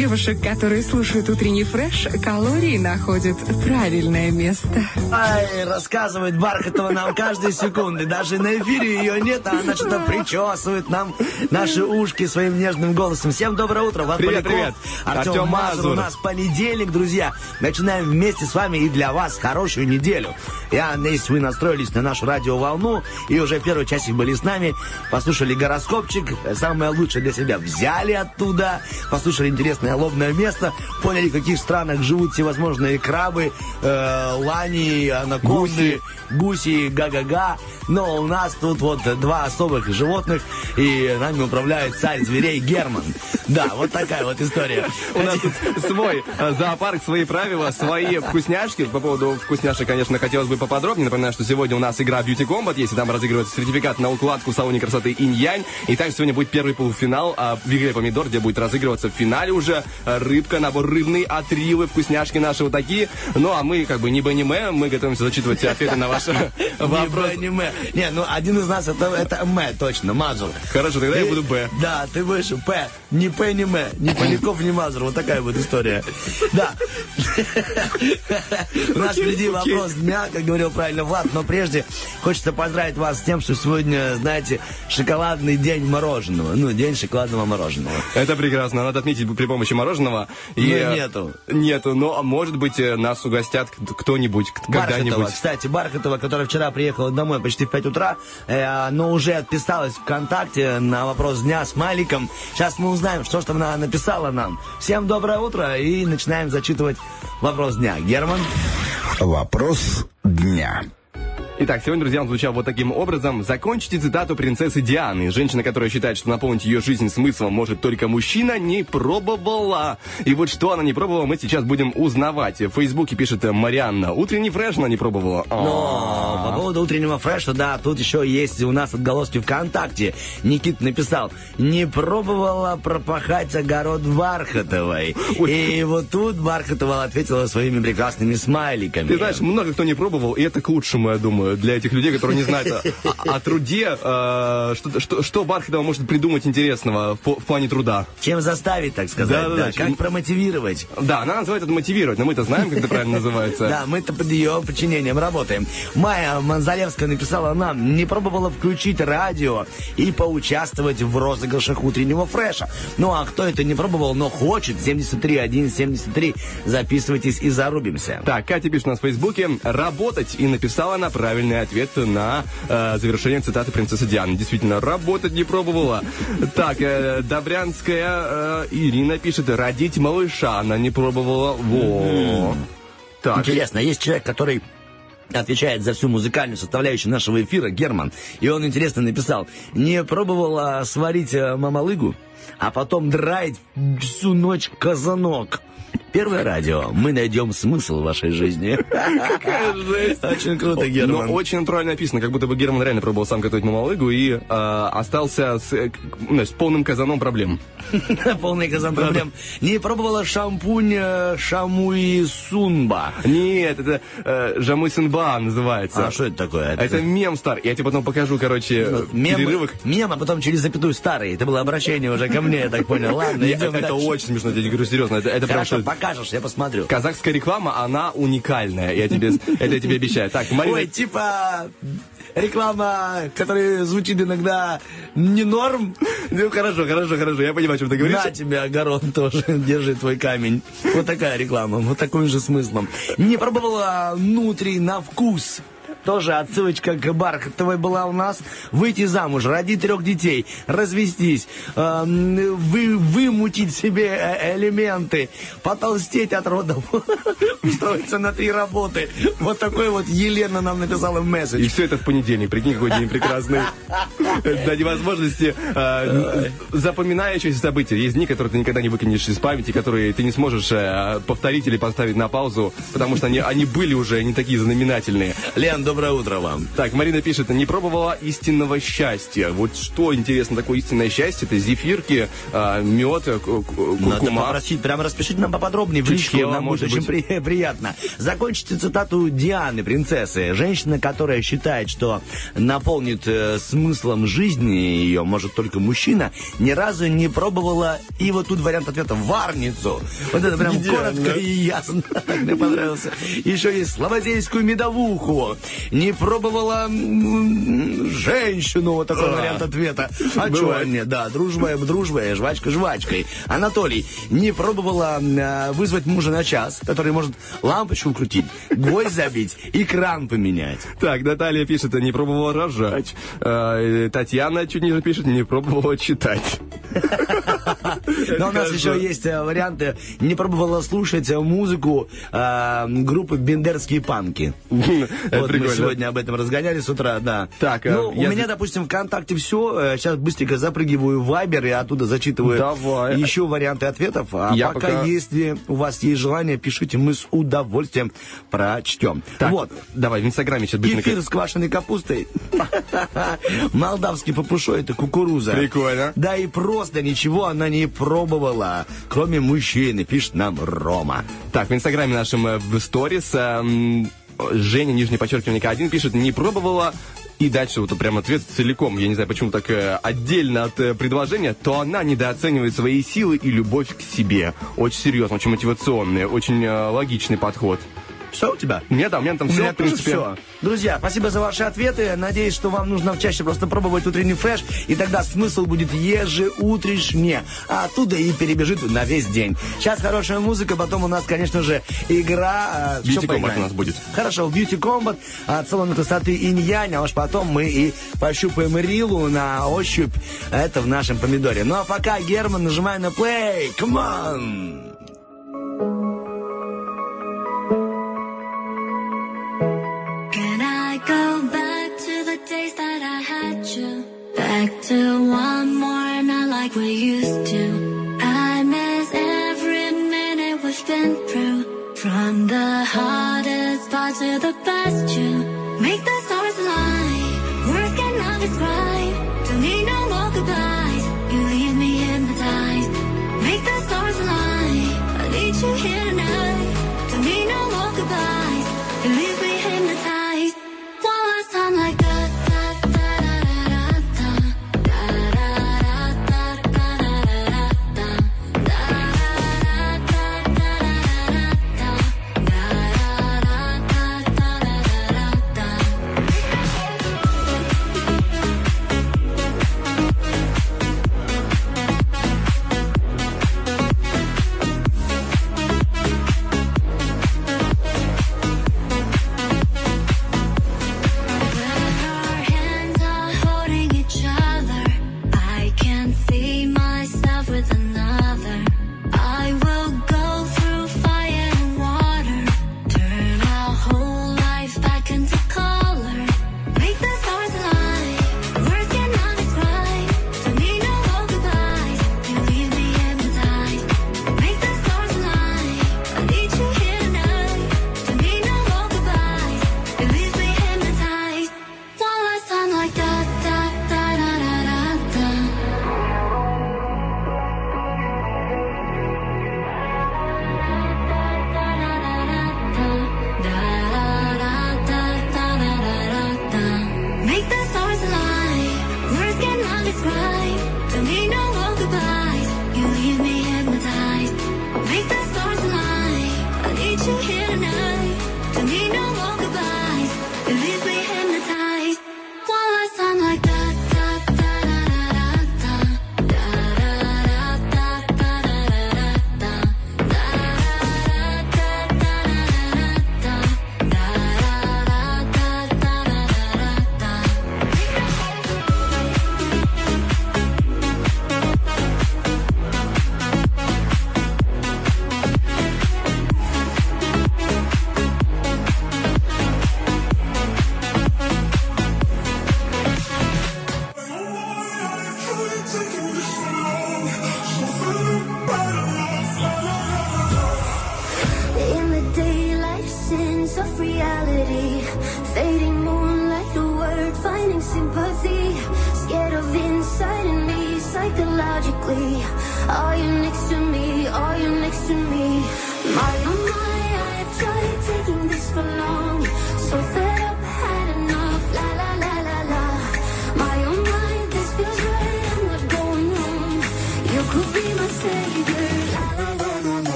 Девушек, которые слушают утренний фреш, калории находят правильное место. Ай, рассказывает Бархатова нам каждые секунды. Даже на эфире ее нет, а она что-то причесывает нам наши ушки своим нежным голосом. Всем доброе утро. Влад Привет, Поляков, привет. Артем, Артем Мазур. Мазур. У нас понедельник, друзья. Начинаем вместе с вами и для вас хорошую неделю. Я надеюсь, вы настроились на нашу радиоволну и уже первый часик были с нами. Послушали гороскопчик, самое лучшее для себя взяли оттуда. Послушали интересное лобное место. Поняли, в каких странах живут всевозможные крабы, э, лани, анаконды, гуси, га-га-га. Но у нас тут вот два особых животных, и нами управляет царь зверей Герман. Да, вот такая вот история. У нас тут свой э, зоопарк, свои правила, свои вкусняшки. По поводу вкусняшек, конечно, хотелось бы поподробнее. Напоминаю, что сегодня у нас игра Beauty Combat. Если там разыгрывается сертификат на укладку в салоне красоты Инь-Янь. И также сегодня будет первый полуфинал а, в игре Помидор, где будет разыгрываться в финале уже э, рыбка, набор рыбный, отрилы, вкусняшки наши вот такие. Ну, а мы как бы не аниме, мы готовимся зачитывать ответы на ваши Не вопросы. аниме. Не, ну один из нас это, это М, точно, Мазур. Хорошо, тогда я буду Б. Да, ты будешь П. Ни П, ни М. Ни Поляков, ни Мазур. Вот такая вот история. Да. У нас впереди вопрос дня, как говорил правильно Влад. Но прежде хочется поздравить вас с тем, что сегодня, знаете, шоколадный день мороженого. Ну, день шоколадного мороженого. Это прекрасно. Надо отметить при помощи мороженого. И, Ну, э, нету. Нету, но, может быть, э, нас угостят кто-нибудь когда-нибудь. кстати, Бархатова, которая вчера приехала домой почти в 5 утра, э, но уже отписалась ВКонтакте на вопрос дня с Маликом. Сейчас мы узнаем, что же там она написала нам. Всем доброе утро и начинаем зачитывать вопрос дня. Герман? Вопрос дня. Итак, сегодня, друзья, он звучал вот таким образом. Закончите цитату принцессы Дианы. Женщина, которая считает, что наполнить ее жизнь смыслом может только мужчина, не пробовала. И вот что она не пробовала, мы сейчас будем узнавать. В Фейсбуке пишет э, Марианна. Утренний фреш она не пробовала. А. Но по поводу утреннего фреша, да, тут еще есть у нас отголоски ВКонтакте. Никит написал, не пробовала пропахать огород Бархатовой. И вот тут Бархатова ответила своими прекрасными смайликами. Ты знаешь, много кто не пробовал, и это к лучшему, я думаю, для этих людей, которые не знают о, о труде, э, что, что, что Бархатова может придумать интересного в, в плане труда. Чем заставить, так сказать, Да-да-да, да, чем- как промотивировать. Да, она называет это мотивировать, но мы-то знаем, как это правильно называется. Да, мы-то под ее подчинением работаем. Майя Манзалевская написала нам, не пробовала включить радио и поучаствовать в розыгрышах утреннего фреша. Ну, а кто это не пробовал, но хочет, 73173, записывайтесь и зарубимся. Так, Катя пишет у нас в Фейсбуке «работать» и написала она правильный ответ на э, завершение цитаты принцессы Дианы. Действительно, работать не пробовала. Так, э, Добрянская э, Ирина пишет «родить малыша» она не пробовала. Во. Так, Интересно, есть человек, который отвечает за всю музыкальную составляющую нашего эфира, Герман, и он интересно написал, не пробовала сварить э, мамалыгу, а потом драить всю ночь казанок. Первое радио. Мы найдем смысл в вашей жизни. Очень круто, Но Герман. очень натурально написано, как будто бы Герман реально пробовал сам готовить мамалыгу и э, остался с, э, ну, с полным казаном проблем. Полный казан проблем. Не пробовала шампунь э, Шамуи Сунба. Нет, это э, Жамы Синба называется. А что это такое? Это мем стар. Я тебе потом покажу, короче, Ну, Мем, перерывах. мем, а потом через запятую старый. Это было обращение уже ко мне, я так понял. Ладно, идем это, очень смешно, я тебе говорю серьезно. Это, прям покажешь, я посмотрю. Казахская реклама, она уникальная. Я тебе, это я тебе обещаю. Так, Марина, Ой, типа реклама, которая звучит иногда не норм. ну хорошо, хорошо, хорошо. Я понимаю, о чем ты говоришь. На тебе огород тоже, держи твой камень. Вот такая реклама, вот таким же смыслом. Не пробовала нутри на вкус. Тоже отсылочка к Бархатовой была у нас. Выйти замуж, родить трех детей, развестись, эм, вы, вымутить себе э, элементы, потолстеть от родов, устроиться на три работы. Вот такой вот Елена нам написала месседж. И все это в понедельник. Прикинь, какой день прекрасный. До невозможности э, запоминающиеся события. Есть дни, которые ты никогда не выкинешь из памяти, которые ты не сможешь э, повторить или поставить на паузу, потому что они, они были уже, они такие знаменательные. Лен, доброе утро вам. Так, Марина пишет, не пробовала истинного счастья. Вот что интересно такое истинное счастье? Это зефирки, э, мед, э, ку- ку- Надо куркума. попросить, прямо распишите нам поподробнее в личку, Чучхела, нам будет очень при- приятно. Закончите цитату Дианы, принцессы. Женщина, которая считает, что наполнит э, смыслом жизни ее может только мужчина, ни разу не пробовала, и вот тут вариант ответа, варницу. Вот это прям Идеально. коротко и ясно. Мне понравился. Еще есть слободейскую медовуху. Не пробовала женщину, вот такой А. вариант ответа. А Бывает. нет, да, дружба, дружба, жвачка жвачкой. Анатолий не пробовала э, вызвать мужа на час, который может лампочку крутить, гвоздь забить и кран поменять. Так, Наталья пишет, не пробовала рожать. Э, Татьяна чуть ниже пишет, не пробовала читать. Но у нас еще есть э, варианты. Не пробовала слушать э, музыку э, группы Бендерские панки. Прикольно. сегодня об этом разгоняли с утра, да. Так, а, ну, у я- меня, допустим, ВКонтакте все. Сейчас быстренько запрыгиваю в Вайбер и оттуда зачитываю Давай. еще варианты ответов. А Я пока, пока- если у вас есть желание, пишите, мы с удовольствием прочтем. Так, Вот. давай, в Инстаграме сейчас быстренько. Кефир с квашеной капустой. Молдавский папушой это кукуруза. Прикольно. Да и просто ничего она не пробовала, кроме мужчины, пишет нам Рома. Так, в Инстаграме нашем э, в сторис эм, Женя, нижнее подчеркивание К1, пишет, не пробовала и дальше вот прям ответ целиком, я не знаю, почему так э, отдельно от э, предложения, то она недооценивает свои силы и любовь к себе. Очень серьезно, очень мотивационный, очень э, логичный подход. Все у тебя? А у меня там, у меня там все, в принципе. Все. Друзья, спасибо за ваши ответы. Надеюсь, что вам нужно чаще просто пробовать утренний фреш, и тогда смысл будет ежеутрешне. А оттуда и перебежит на весь день. Сейчас хорошая музыка, потом у нас, конечно же, игра... Э, Beauty Combat у нас будет. Хорошо, Beauty Combat а, от салона красоты Инь-Янь, а уж потом мы и пощупаем Рилу на ощупь. Это в нашем помидоре. Ну а пока, Герман, нажимай на плей, Come on! days that I had you. Back to one more night like we used to. I miss every minute we've been through. From the hardest part to the best you Make the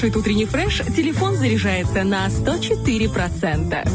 слушает утренний фреш, телефон заряжается на 104%.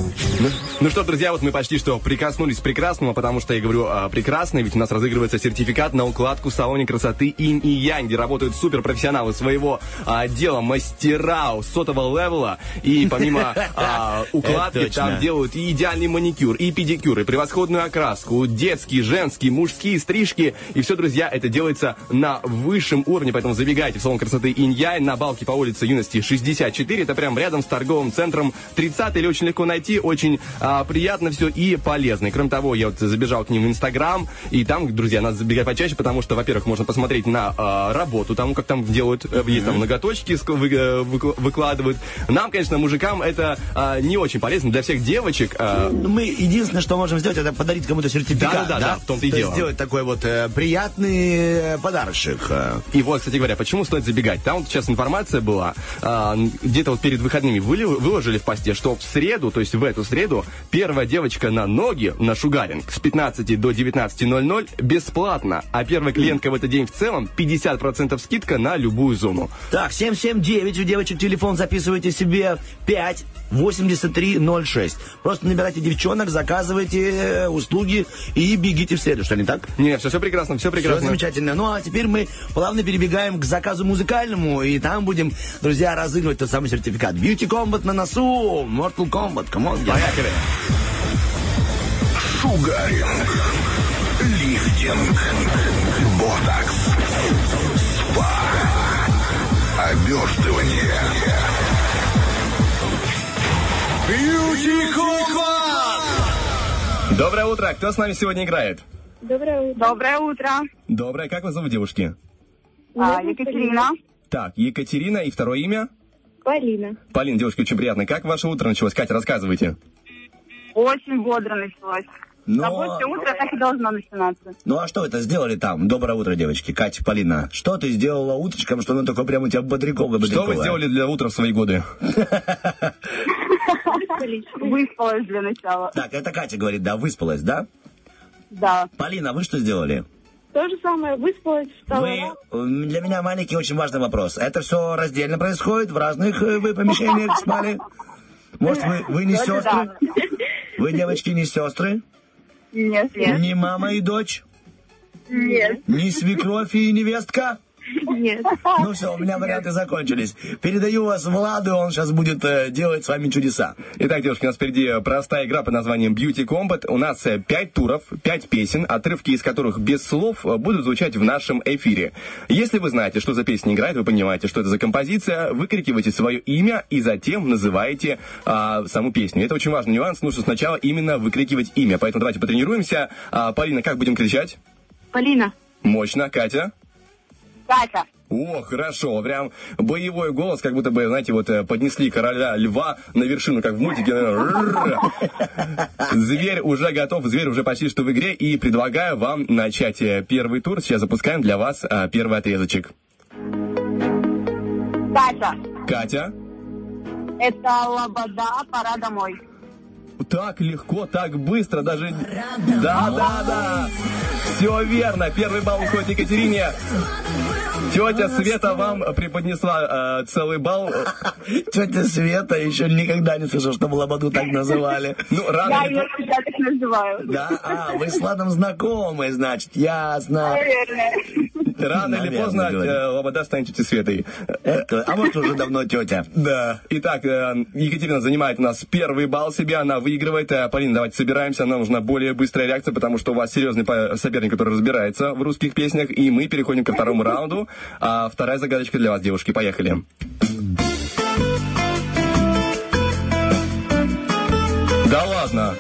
Ну, что, друзья, вот мы почти что прикоснулись к прекрасному, потому что я говорю а, прекрасный, ведь у нас разыгрывается сертификат на укладку в салоне красоты Инь и Янь, где работают суперпрофессионалы своего а, дела, мастера сотового левела. И помимо а, укладки там делают и идеальный маникюр, и педикюр, и превосходную окраску, детские, женские, мужские стрижки. И все, друзья, это делается на высшем уровне, поэтому забегайте в салон красоты Инь Янь на балке по улице Юности 64. Это прям рядом с торговым центром 30 или очень легко найти, очень а, приятно все и полезно. И кроме того, я вот забежал к ним в Инстаграм, и там, друзья, надо забегать почаще, потому что, во-первых, можно посмотреть на а, работу, тому, как там делают, э, есть там ноготочки, ск- вы- э, выкла- выкладывают. Нам, конечно, мужикам это а, не очень полезно. Для всех девочек а, Ну, Мы единственное, что можем сделать, это подарить кому-то сертификат. Да-да-да, да, в том-то и дело. сделать такой вот э, приятный э, подарочек. э. И вот, кстати говоря, почему стоит забегать? Там вот сейчас информация была, а, где-то вот перед выходными выли- выложили в посте, что в среду, то есть в эту среду, первая девочка на ноги на шугаринг с 15 до 19.00 бесплатно, а первая клиентка в этот день в целом 50% скидка на любую зону. Так, 779, у девочек телефон записывайте себе 5 8306. Просто набирайте девчонок, заказывайте э, услуги и бегите в среду, что не так? Не, все, все прекрасно, все Все прекрасно. замечательно. Ну а теперь мы плавно перебегаем к заказу музыкальному, и там будем, друзья, разыгрывать тот самый сертификат. Beauty Combat на носу, Mortal Kombat, come on. Поехали. Шугаринг. Лифтинг. Ботокс. Спа. Обертывание. Beauty Доброе утро, кто с нами сегодня играет? Доброе утро. Доброе утро. Доброе, как вас зовут, девушки? А, Екатерина. Так, Екатерина и второе имя? Полина. Полин, девушки, очень приятно. Как ваше утро началось? Катя, рассказывайте. Очень бодро началось. Но- Рабочее утро так и должно начинаться. Ну а что это сделали там? Доброе утро, девочки. Катя, Полина. Что ты сделала утречком, что оно такое прямо у тебя бодряковое Что вы сделали для утра в свои годы? Выспалась для начала. Так, это Катя говорит, да, выспалась, да? Да. Полина, вы что сделали? То же самое. Выспалась, встала. Вы, для меня маленький очень важный вопрос. Это все раздельно происходит? В разных э, вы помещениях спали? Может, вы, вы не сестры? Вы, девочки, не сестры? Нет, нет. Не мама и дочь? Нет. Не свекровь и невестка? Нет. Ну все, у меня варианты закончились. Передаю вас Владу, он сейчас будет э, делать с вами чудеса. Итак, девушки, у нас впереди простая игра под названием Beauty Combat. У нас э, пять туров, пять песен, отрывки из которых без слов э, будут звучать в нашем эфире. Если вы знаете, что за песня играет, вы понимаете, что это за композиция, выкрикиваете свое имя и затем называете а, саму песню. Это очень важный нюанс. Нужно сначала именно выкрикивать имя. Поэтому давайте потренируемся. А, Полина, как будем кричать? Полина. Мощно. Катя? Катя. О, хорошо, прям боевой голос, как будто бы, знаете, вот э, поднесли короля льва на вершину, как в мультике. Зверь уже готов, зверь уже почти что в игре, и предлагаю вам начать э, первый тур. Сейчас запускаем для вас а, первый отрезочек. Катя. Катя, Это лобода, пора домой. Так легко, так быстро, даже... Да, да, да, все верно, первый балл уходит Екатерине. Тетя Света вам преподнесла э, целый балл. Тетя Света еще никогда не слышал, чтобы Лободу так называли. Ну, рано Я или ее всегда так называю. Да, а, вы с Ладом знакомы, значит, ясно. Наверное. Рано или поздно э, Лобода станет тетей Светой. Это, а вот уже давно тетя. Да. Итак, э, Екатерина занимает у нас первый балл себе, она выигрывает. Э, Полина, давайте собираемся, нам нужна более быстрая реакция, потому что у вас серьезный соперник, который разбирается в русских песнях, и мы переходим ко второму раунду. А вторая загадочка для вас, девушки, поехали. Да ладно.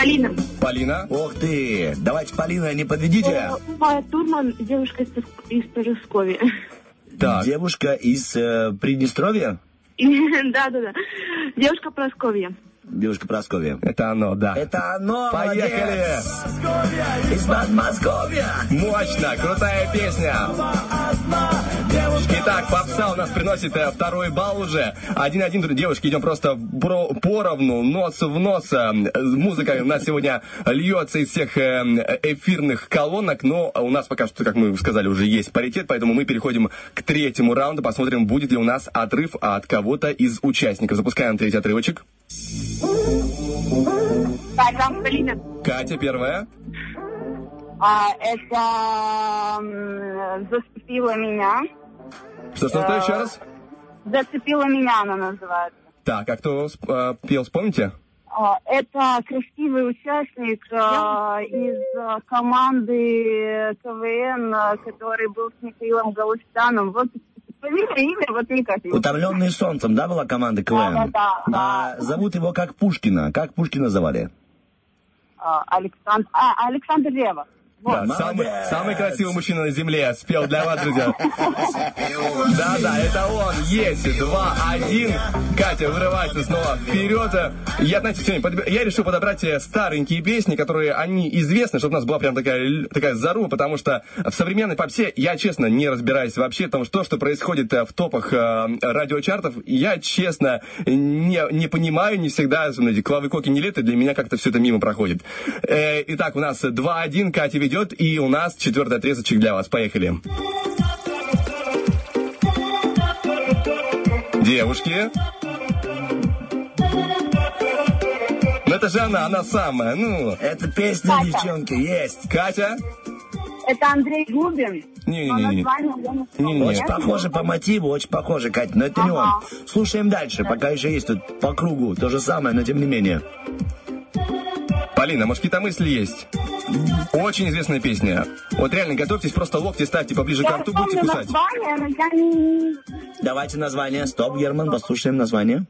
Полина. Полина? Ох ты, давайте, Полина, не подведите. Майя Турман, девушка из, из Парасковья. Так. Девушка из э, Приднестровья? Да, да, да. Девушка Просковья. Девушка Прасковья. Это оно, да. Это оно, Поехали! Из Подмосковья! Мощно, крутая песня. Итак, попса у нас приносит э, второй балл уже. Один-один, девушки, идем просто про- поровну, нос в нос. Э, Музыка у нас сегодня льется из всех э, эфирных колонок, но у нас пока что, как мы сказали, уже есть паритет, поэтому мы переходим к третьему раунду, посмотрим, будет ли у нас отрыв от кого-то из участников. Запускаем третий отрывочек. Катя первая. А, это м, «Зацепила меня». Что-что-что еще раз? «Зацепила меня» она называется. Так, а кто э, пел, вспомните? А, Это красивый участник а, из команды КВН, который был с Михаилом Галустяном. Вот имя, вот никак не Утомленные солнцем, да, была команда КВН? Да-да-да. А зовут его как Пушкина. Как Пушкина звали? А, Александр, а, Александр Рева. Да, самый, самый красивый мужчина на земле спел для вас, друзья. Да, да, это он. Есть. Два, один. Катя вырывается снова вперед. Я, знаете, сегодня подб- я решил подобрать старенькие песни, которые они известны, чтобы у нас была прям такая, такая заруба, потому что в современной попсе я, честно, не разбираюсь вообще в том, что, что происходит э, в топах э, радиочартов. Я, честно, не, не понимаю, не всегда, особенно эти Клавы Коки не лето, для меня как-то все это мимо проходит. Э, итак, у нас 2-1, Катя ведет, и у нас четвертый отрезочек для вас. Поехали. Девушки. Ну это же она, она самая, ну. Это песня, Катя. девчонки, есть. Катя? Это Андрей Губин. Не-не-не. Но название я не Не-не-не. помню. Очень похоже по мотиву, очень похоже, Катя, но это не он. Ага. Слушаем дальше, пока еще есть тут по кругу то же самое, но тем не менее. Полина, может какие-то мысли есть? Очень известная песня. Вот реально, готовьтесь, просто локти ставьте поближе к рту, будете кусать. название, но я не... Давайте название. Стоп, Герман, послушаем название.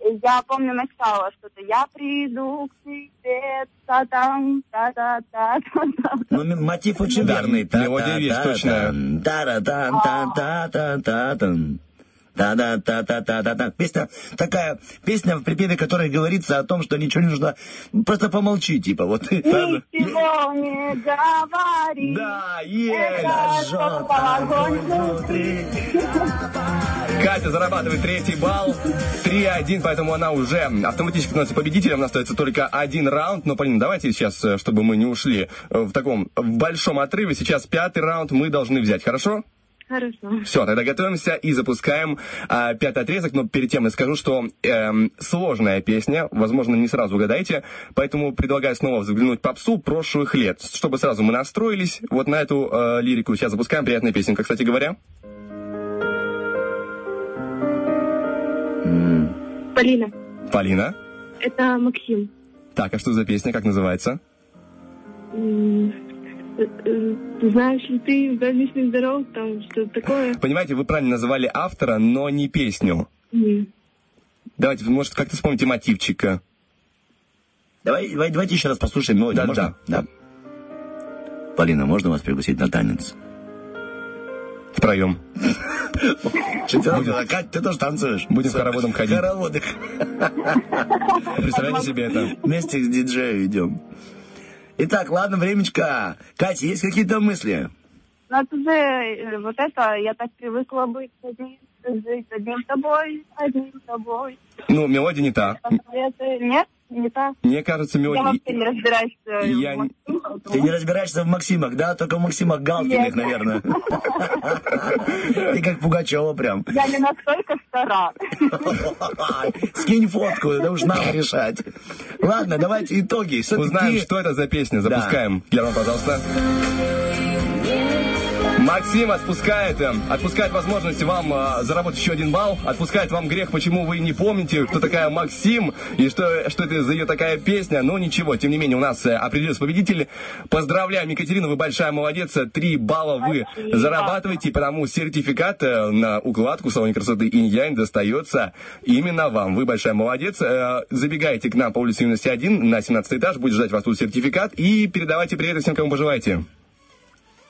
Я помню начало что-то. Я приду к тебе, та-там, та-та-та-та-та. Ну, мотив очень верный. мелодия есть, точная. Та-та-та-та-та-та-та-та. Да-да-та-та-та-та-та. Песня такая, песня, в припеве которой говорится о том, что ничего не нужно, просто помолчи, типа, вот. Ничего не говори. Да, есть! только огонь внутри. Катя зарабатывает третий балл. 3-1, поэтому она уже автоматически становится победителем. У нас остается только один раунд. Но, Полина, давайте сейчас, э, чтобы мы не ушли э, в таком в большом отрыве. Сейчас пятый раунд мы должны взять, хорошо? Хорошо. Все, тогда готовимся и запускаем а, пятый отрезок. Но перед тем я скажу, что эм, сложная песня, возможно, не сразу угадаете, поэтому предлагаю снова взглянуть попсу прошлых лет, чтобы сразу мы настроились вот на эту э, лирику. Сейчас запускаем приятная песенка, кстати говоря. Полина, Полина. это Максим. Так, а что за песня, как называется? М, э, э, Знаешь ли ты, больничный здоров, там что-то такое? Понимаете, вы правильно называли автора, но не песню. М. Давайте, вы, может, как-то вспомните мотивчика. Давай, давай, давайте еще раз послушаем мелодию. Да, можно? Да. Полина, можно вас пригласить на танец? Втроем. Что ты делала? Кать, ты тоже танцуешь? Будем хороводом ходить. Хороводы. Представляете себе это? Вместе с диджеем идем. Итак, ладно, времечко. Катя, есть какие-то мысли? Ну, это же, вот это, я так привыкла быть одним, жить одним тобой, одним тобой. Ну, мелодия не та. Нет, не так. Мне кажется, Я мелодия... вообще не разбираюсь. э, Я в мотивах. Ты не разбираешься в Максимах, да? Только в Максимах Галкиных, Нет. наверное. Ты как Пугачева прям. Я не настолько стара. Скинь фотку, это уж нам решать. Ладно, давайте итоги. Узнаем, что это за песня. Запускаем. Герман, пожалуйста. Максим отпускает, э, отпускает возможность вам э, заработать еще один балл, отпускает вам грех, почему вы не помните, кто такая Максим и что, что это за ее такая песня. Но ничего, тем не менее, у нас э, определился победитель. Поздравляем, Екатерина, вы большая молодец. Три балла вы Спасибо. зарабатываете, потому сертификат э, на укладку в салоне красоты Инь-Янь достается именно вам. Вы большая молодец. Э, Забегайте к нам по улице Юности 1 на 17 этаж, будет ждать вас тут сертификат и передавайте привет всем, кому пожелаете.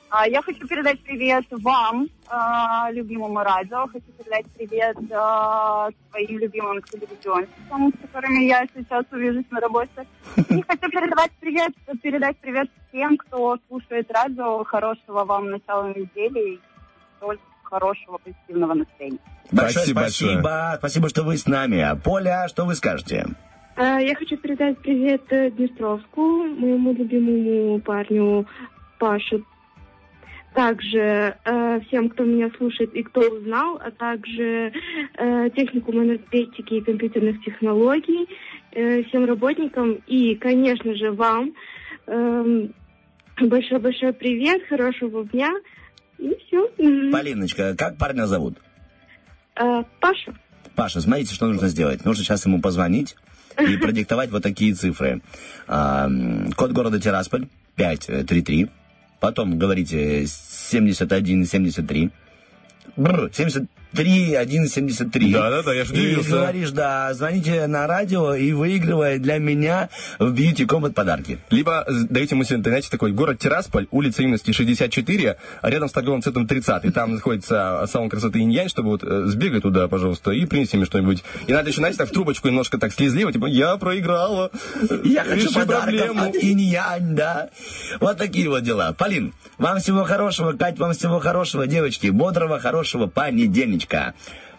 А, Я хочу передать привет вам, а, любимому радио. Хочу передать привет а, своим любимым телевизионщикам, с которыми я сейчас увижусь на работе. И хочу передавать привет, передать привет всем, кто слушает радио. Хорошего вам начала недели. И только хорошего, позитивного настроения. Большое Спасибо спасибо. Спасибо, что вы с нами. А Поля, что вы скажете? Я хочу передать привет э, Днестровску, моему любимому парню Пашу. Также э, всем, кто меня слушает и кто узнал, а также э, техникуму энергетики и компьютерных технологий, э, всем работникам и, конечно же, вам. Эм, Большой-большой привет, хорошего дня и все. Полиночка, как парня зовут? Паша. Паша, смотрите, что нужно сделать. Нужно сейчас ему позвонить и продиктовать вот такие цифры. Код города Тирасполь 533. Потом говорите 7173. Бррр, 73, 173. Да-да-да, я ж И удивился. говоришь, да, звоните на радио и выигрывай для меня в Beauty Combat подарки. Либо э, даете ему в интернете такой город Тирасполь, улица Юности 64, а рядом с торговым центром 30. Там находится салон красоты Иньянь, чтобы вот э, сбегай туда, пожалуйста, и принеси мне что-нибудь. И надо еще, знаете, так в трубочку немножко так слезливо, типа, я проиграла. Я хочу подарков проблему. от инь-янь, да. Вот такие вот дела. Полин, вам всего хорошего, Кать, вам всего хорошего, девочки. Бодрого, хорошего reivindicar.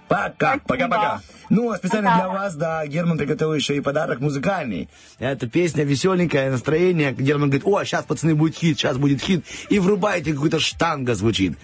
Пока. Пока-пока. Ну, а специально для вас, да, Герман приготовил еще и подарок музыкальный. Это песня веселенькая, настроение. Герман говорит, о, сейчас, пацаны, будет хит, сейчас будет хит. И врубаете, какой-то штанга звучит.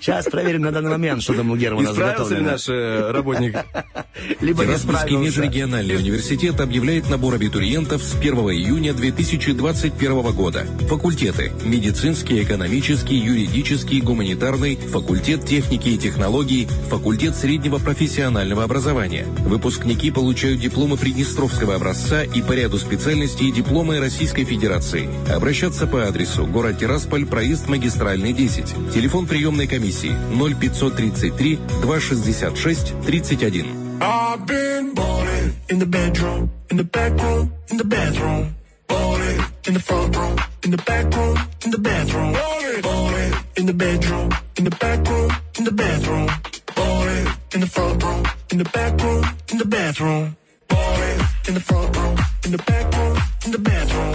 Сейчас проверим на данный момент, что там у Германа Исправился ли заготовлено. наш э, работник? Либо не Тираспольский справился. межрегиональный университет объявляет набор абитуриентов с 1 июня 2021 года. Факультеты – медицинский, экономический, юридический, гуманитарный, факультет техники и технологий, факультет среднего профессионального образования. Выпускники получают дипломы Приднестровского образца и по ряду специальностей дипломы Российской Федерации. Обращаться по адресу город Тирасполь, проезд магистральный 10. Телефон приемной комиссии 0533 266 31. I've been balling in the bedroom, in the back room, in the bathroom. Balling in the front room, in the back room, in the bathroom. Balling in the bedroom, in the back room, in the bathroom. Balling in the front room, in the back room, in the bathroom. Balling in the front room, in the back room, in the bathroom.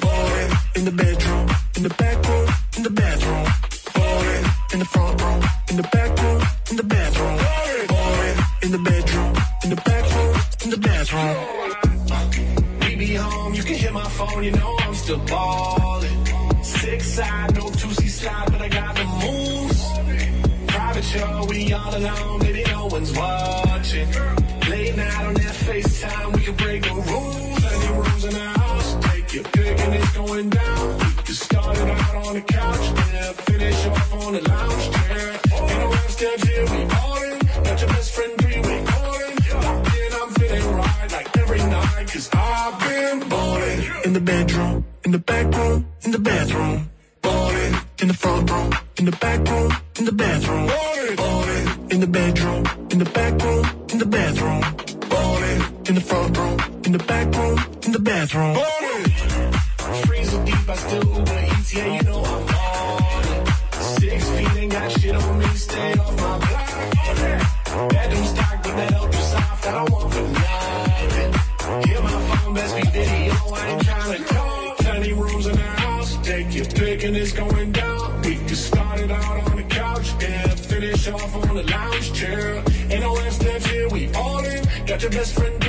Balling in the bedroom, in the back room, in the bathroom. Balling in the front room, in the back room, in the bathroom. Balling in the bedroom, in the back room, in the bathroom. Me home, you can hit my phone, you know I'm still ballin'. Six side, no two C slide, but I got the moves. Show, we all alone, baby, no one's watching. Late night on that FaceTime, we can break the rules. Any rooms in the house, take your pick and it's going down. You started out on the couch, yeah, finish off on the lounge chair. Ain't no steps here, we in. Got your best friend three-way calling. Locked in, I'm feeling right like every night. Cause I've been balling in the bedroom, in the back room, in the bathroom. Balling in the front room, in the back room, in the bathroom. Balling in the bedroom, in the back room, in the bathroom. Balling in the front room, in the back room, in the bathroom. Freezing deep, I still Uber Eats, yeah, you know I'm ballin'. Six feet ain't got shit on me, stay off my block. Bedroom stock, but that ultra soft, I don't want for nothing. Hear my phone, best be video, I ain't tryna talk. Tiny rooms in the house, take your pick and it's going off on the lounge chair. Ain't no less steps here, we all in. Got your best friend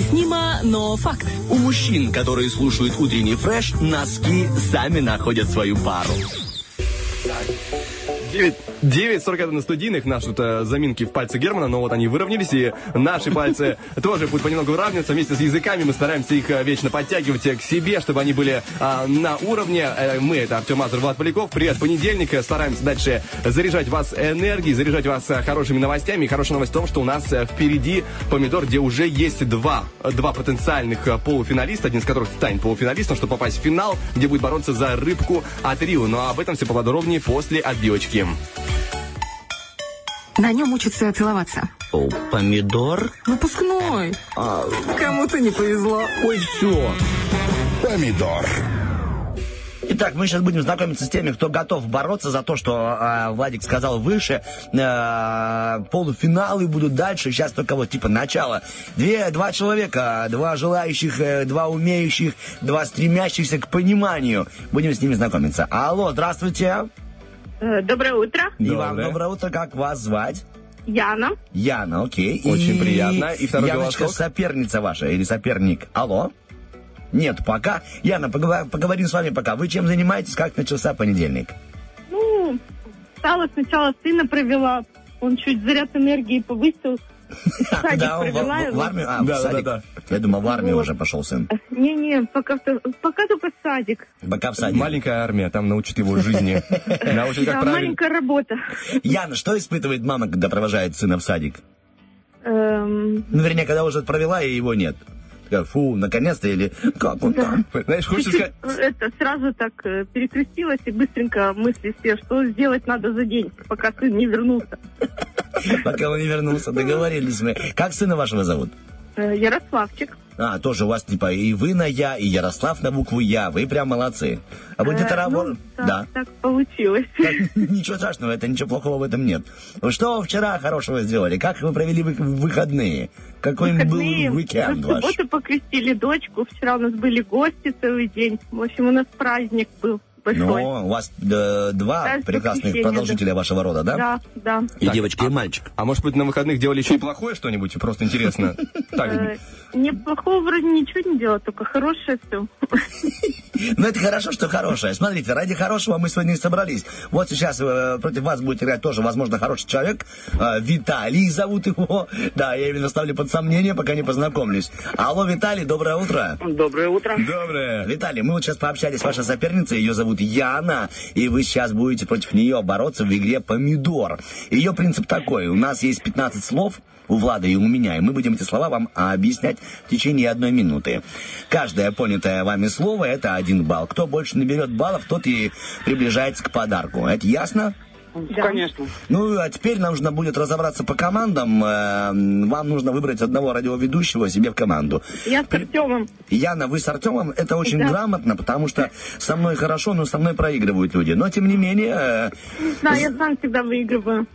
Необъяснимо, но факт. У мужчин, которые слушают утренний фреш, носки сами находят свою пару. 9, 9.41 на студийных. Наши тут э, заминки в пальцы Германа, но вот они выровнялись, и наши пальцы тоже будут понемногу выравниваться. Вместе с языками мы стараемся их э, вечно подтягивать э, к себе, чтобы они были э, на уровне. Мы, это Артем Мазур, Влад Поляков. Привет, понедельник. Стараемся дальше заряжать вас энергией, заряжать вас хорошими новостями. И хорошая новость в том, что у нас впереди помидор, где уже есть два, два потенциальных полуфиналиста, один из которых станет полуфиналистом, чтобы попасть в финал, где будет бороться за рыбку от Рио. Но об этом все поподробнее после отбивочки. На нем учатся целоваться. О, помидор? Выпускной. А, Кому-то не повезло. ой, все. Помидор. Итак, мы сейчас будем знакомиться с теми, кто готов бороться за то, что э, Владик сказал выше. Э, полуфиналы будут дальше. Сейчас только вот типа начало. Две, два человека, два желающих, э, два умеющих, два стремящихся к пониманию. Будем с ними знакомиться. Алло, здравствуйте. Э, Доброе утро. И вам доброе утро. Как вас звать? Яна. Яна, окей. Очень приятно. И второй Яночка, голосок? соперница ваша или соперник. Алло? Нет, пока. Яна, поговор- поговорим с вами пока. Вы чем занимаетесь? Как начался понедельник? Ну, стала сначала сына провела. Он чуть заряд энергии повысил. Садик Да, провела в- в армию? А, в Да, да, садик. да, Я думал, в армию Вот. уже пошел сын. Не-не, пока, в- пока только садик. Пока в садик. Маленькая армия, там научат его жизни. Научат, Да, как правильно. маленькая работа. Яна, что испытывает мама, когда провожает сына в садик? Эм, Ну, вернее, когда уже провела, и его нет. Фу, наконец-то, или как он там? Знаешь, чуть-чуть, сказать... это, сразу так э, перекрестилась и быстренько мысли все, что сделать надо за день, пока сын не вернулся. Пока он не вернулся, договорились мы. Как сына вашего зовут? Э, Ярославчик. А, тоже у вас типа и вы на Я, и Ярослав на букву Я. Вы прям молодцы. А Э, это ну, работа? так, Да. так получилось. Так, Ничего страшного, это ничего плохого в этом нет. Вы Что вчера хорошего сделали? Как вы провели вы- выходные? Какой Выходные. был уикенд в ваш? субботу покрестили дочку. Вчера у нас были гости целый день. В общем, у нас праздник был большой. Ну, у вас э, два Да, прекрасных продолжителя да. вашего рода, да? Да, да. И девочка, и мальчик. А может быть, на выходных делали еще и плохое что-нибудь? Просто интересно. Так, Э, Неплохого вроде ничего не делала, только хорошее все. Ну, это хорошо, что хорошее. Смотрите, ради хорошего мы сегодня и собрались. Вот сейчас э, против вас будет играть тоже, возможно, хороший человек. Э, Виталий зовут его. Да, я именно ставлю под сомнение, пока не познакомлюсь. Алло, Виталий, доброе утро. Доброе утро. Доброе. Виталий, мы вот сейчас пообщались с вашей соперницей, ее зовут Яна, и вы сейчас будете против нее бороться в игре «Помидор». Ее принцип такой, у нас есть 15 слов, у Влада и у меня, и мы будем эти слова вам объяснять в течение одной минуты. Каждое понятое вами слово – это один балл. Кто больше наберет баллов, тот и приближается к подарку. Это ясно? Конечно. Ну, а теперь нам нужно будет разобраться по командам. Э, Вам нужно выбрать одного радиоведущего себе в команду. Я с Артемом. Яна, вы с Артемом, это очень Да. грамотно, потому что со мной хорошо, но со мной проигрывают люди. Но, тем не менее, э, Да, я сам всегда выигрываю.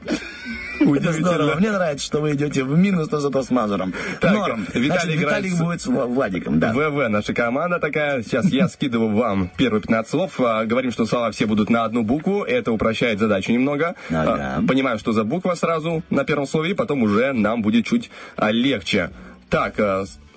Здорово. Мне нравится, что вы идете в минус, но зато с Мазуром. Так, Норм. Виталий Значит, Виталик будет с Вла- Владиком, да. ВВ, наша команда такая. Сейчас я скидываю вам первые 15 слов. А, Говорим, что слова все будут на одну букву. Это упрощает задачу немного. Ага. А, Понимаем, что за буква сразу на первом слове, и потом уже нам будет чуть а, легче. Так,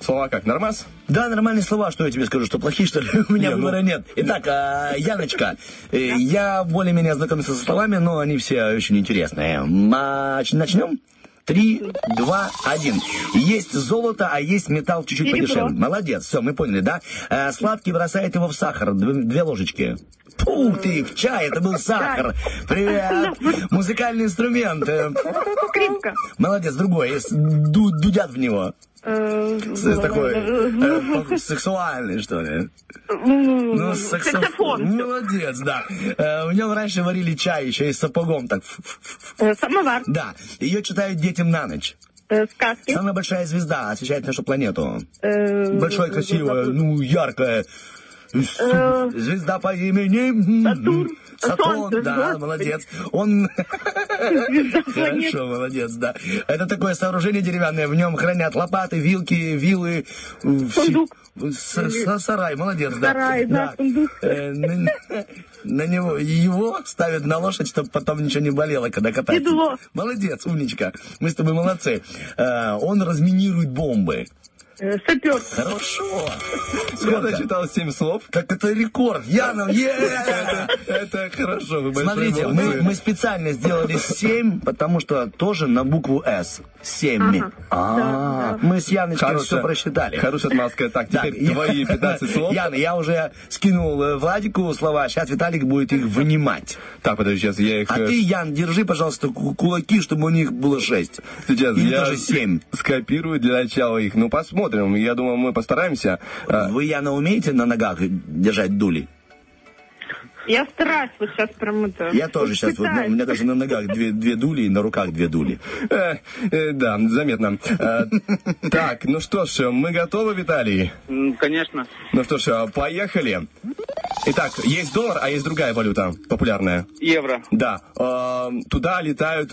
слова как? Нормас? Да, нормальные слова, что я тебе скажу, что плохие, что ли? У меня Не, ну- выбора нет. Итак, а, Яночка, э, я более-менее ознакомился со словами, но они все очень интересные. Мач- Начнем? Три, два, один. Есть золото, а есть металл чуть-чуть подешевле. Молодец, все, мы поняли, да? Э, сладкий бросает его в сахар, дв- две ложечки. Ух ты, в чай, это был сахар. Привет. Музыкальный инструмент. э, Скрипка. Молодец, другой, дудят в него. Э, Такой э, по- сексуальный, что ли? Ну, саксоф- Саксофон. Молодец, да. Э, В нем раньше варили чай, еще и с сапогом так. Э, Самовар. Да. Ее читают детям на ночь. Э, Сказки. Самая большая звезда освещает нашу планету. Э, Большая, красивая, ну, яркая. Э, Звезда по имени... Сатурн. Сатурн, Солнце, да, Господи. молодец. Он... Хорошо, молодец, да. Это такое сооружение деревянное, в нем хранят лопаты, вилки, вилы. э, Сундук. Сарай, молодец, да. Сарай, да, сундук. Э, На, него, его ставят на лошадь, чтобы потом ничего не болело, когда катается. Седло. Молодец, умничка. Мы с тобой молодцы. Он разминирует бомбы. Сапер. Хорошо. Я дочитал 7 слов. Так это рекорд. Яна! Это, это хорошо, вы Смотрите, мы, мы специально сделали 7, потому что тоже на букву С. 7. Ага. А, мы с Яночкой все просчитали. Хорошая отмазка. Так, теперь твои 15 слов. Яна, я уже скинул э, Владику слова, сейчас Виталик будет их вынимать. Так, подожди, сейчас я их... А э, ты, Ян, держи, пожалуйста, ку- кулаки, чтобы у них было 6. Сейчас Или я даже 7. скопирую для начала их. Ну, посмотрим. Я думаю, мы постараемся. А, Вы, Яна, умеете на ногах держать дули? Я стараюсь вот сейчас прям это... Я тоже сейчас, вот, ну, у меня даже на ногах две, две дули и на руках две дули. э, э, Да, заметно. Э, Так, ну что ж, мы готовы, Виталий? Конечно. Ну что ж, э, поехали. Итак, есть доллар, а есть другая валюта популярная. Евро. Да, э, туда летают,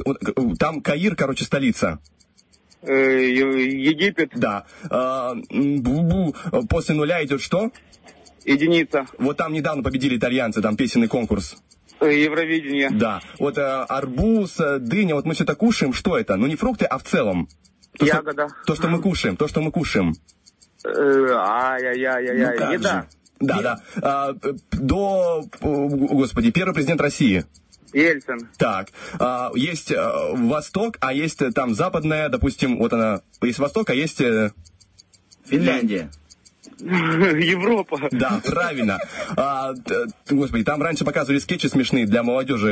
там Каир, короче, столица. Э, Египет. Да. Бу-бу. После нуля идет что? Единица. Вот там недавно победили итальянцы, там песенный конкурс. Э, Евровидение. Да. Вот э, арбуз, дыня, вот мы все это кушаем, что это? Ну не фрукты, а в целом. То, что- Ягода. то, что мы кушаем, то, что мы кушаем. Ай-яй-яй-яй-яй. Ну Еда. Да, да. А, до, о, господи, первый президент России. Ельцин. Так, а, есть э, Восток, а есть э, там Западная, допустим, вот она, есть Восток, а есть... э, Финляндия. Европа. Да, правильно. А, господи, там раньше показывали скетчи смешные для молодежи.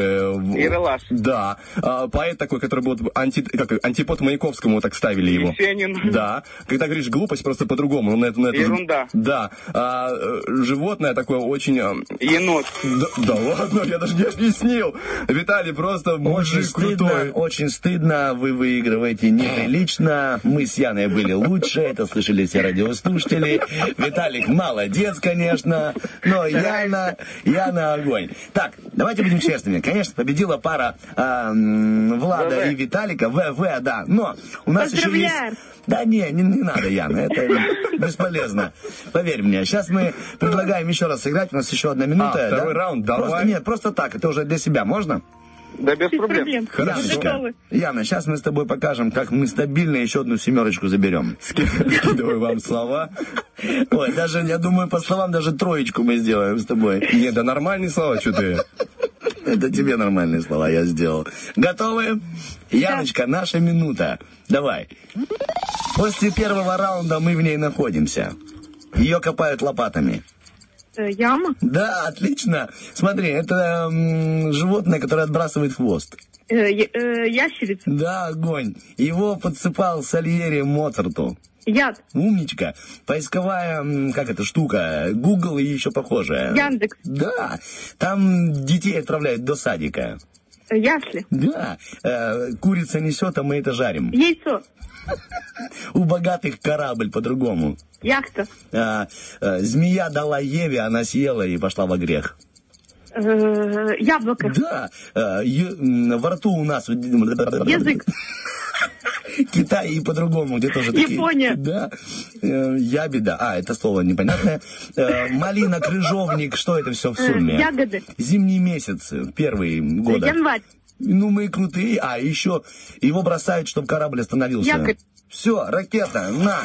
Ералаш. Да. А, поэт такой, который был анти, как, антипод Маяковскому, так ставили его. Есенин. Да. Когда говоришь глупость, просто по-другому. Ну, на это- на это- Ерунда. Да. А, животное такое очень... э, Енот. Да, да ладно, я даже не объяснил. Виталий просто Очень мужик стыдно, крутой. очень стыдно, вы выигрываете неприлично. Мы с Яной были лучше, это слышали все радиослушатели. Виталик молодец, конечно, но Яна, Яна огонь. Так, давайте будем честными. Конечно, победила пара а, м, Влада ВВ. и Виталика, ВВ, да. Но у нас еще есть... Да не, не, не надо, Яна, это бесполезно. Поверь мне. Сейчас мы предлагаем еще раз сыграть, у нас еще одна минута. А, второй да? раунд, Просто, давай. нет, просто так, это уже для себя, можно? Да без Без проблем. проблем. Хорошо. Яна, сейчас мы с тобой покажем, как мы стабильно еще одну семерочку заберем. Скидываю вам слова. Ой, даже, я думаю, по словам, даже троечку мы сделаем с тобой. Не, да нормальные слова, что ты. Это тебе нормальные слова я сделал. Готовы? Яночка, наша минута. Давай. После первого раунда мы в ней находимся. Ее копают лопатами. Э, Яма. Да, отлично. Смотри, это животное, которое отбрасывает хвост. Э, э, Ящерица. Да, огонь. Его подсыпал Сальери Моцарту. Яд. Умничка. Поисковая, как эта штука, Google и еще похожая. Яндекс. Да. Там детей отправляют до садика. Ясли. Да. Э, курица несет, а мы это жарим. Яйцо. У богатых корабль по-другому. Яхта. А, э, змея дала Еве, она съела и пошла во грех. Э, Яблоко. Да. э, во рту у нас... Язык. Китай и по-другому, где тоже такие... Япония. Да. Э, ябеда. А, это слово непонятное. Э, малина, крыжовник, что это все в Э, сумме? Ягоды. Зимний месяц, э, первый года. Январь. Ну, мы крутые. А, еще его бросают, чтобы корабль остановился. Якорь. Все, ракета, на.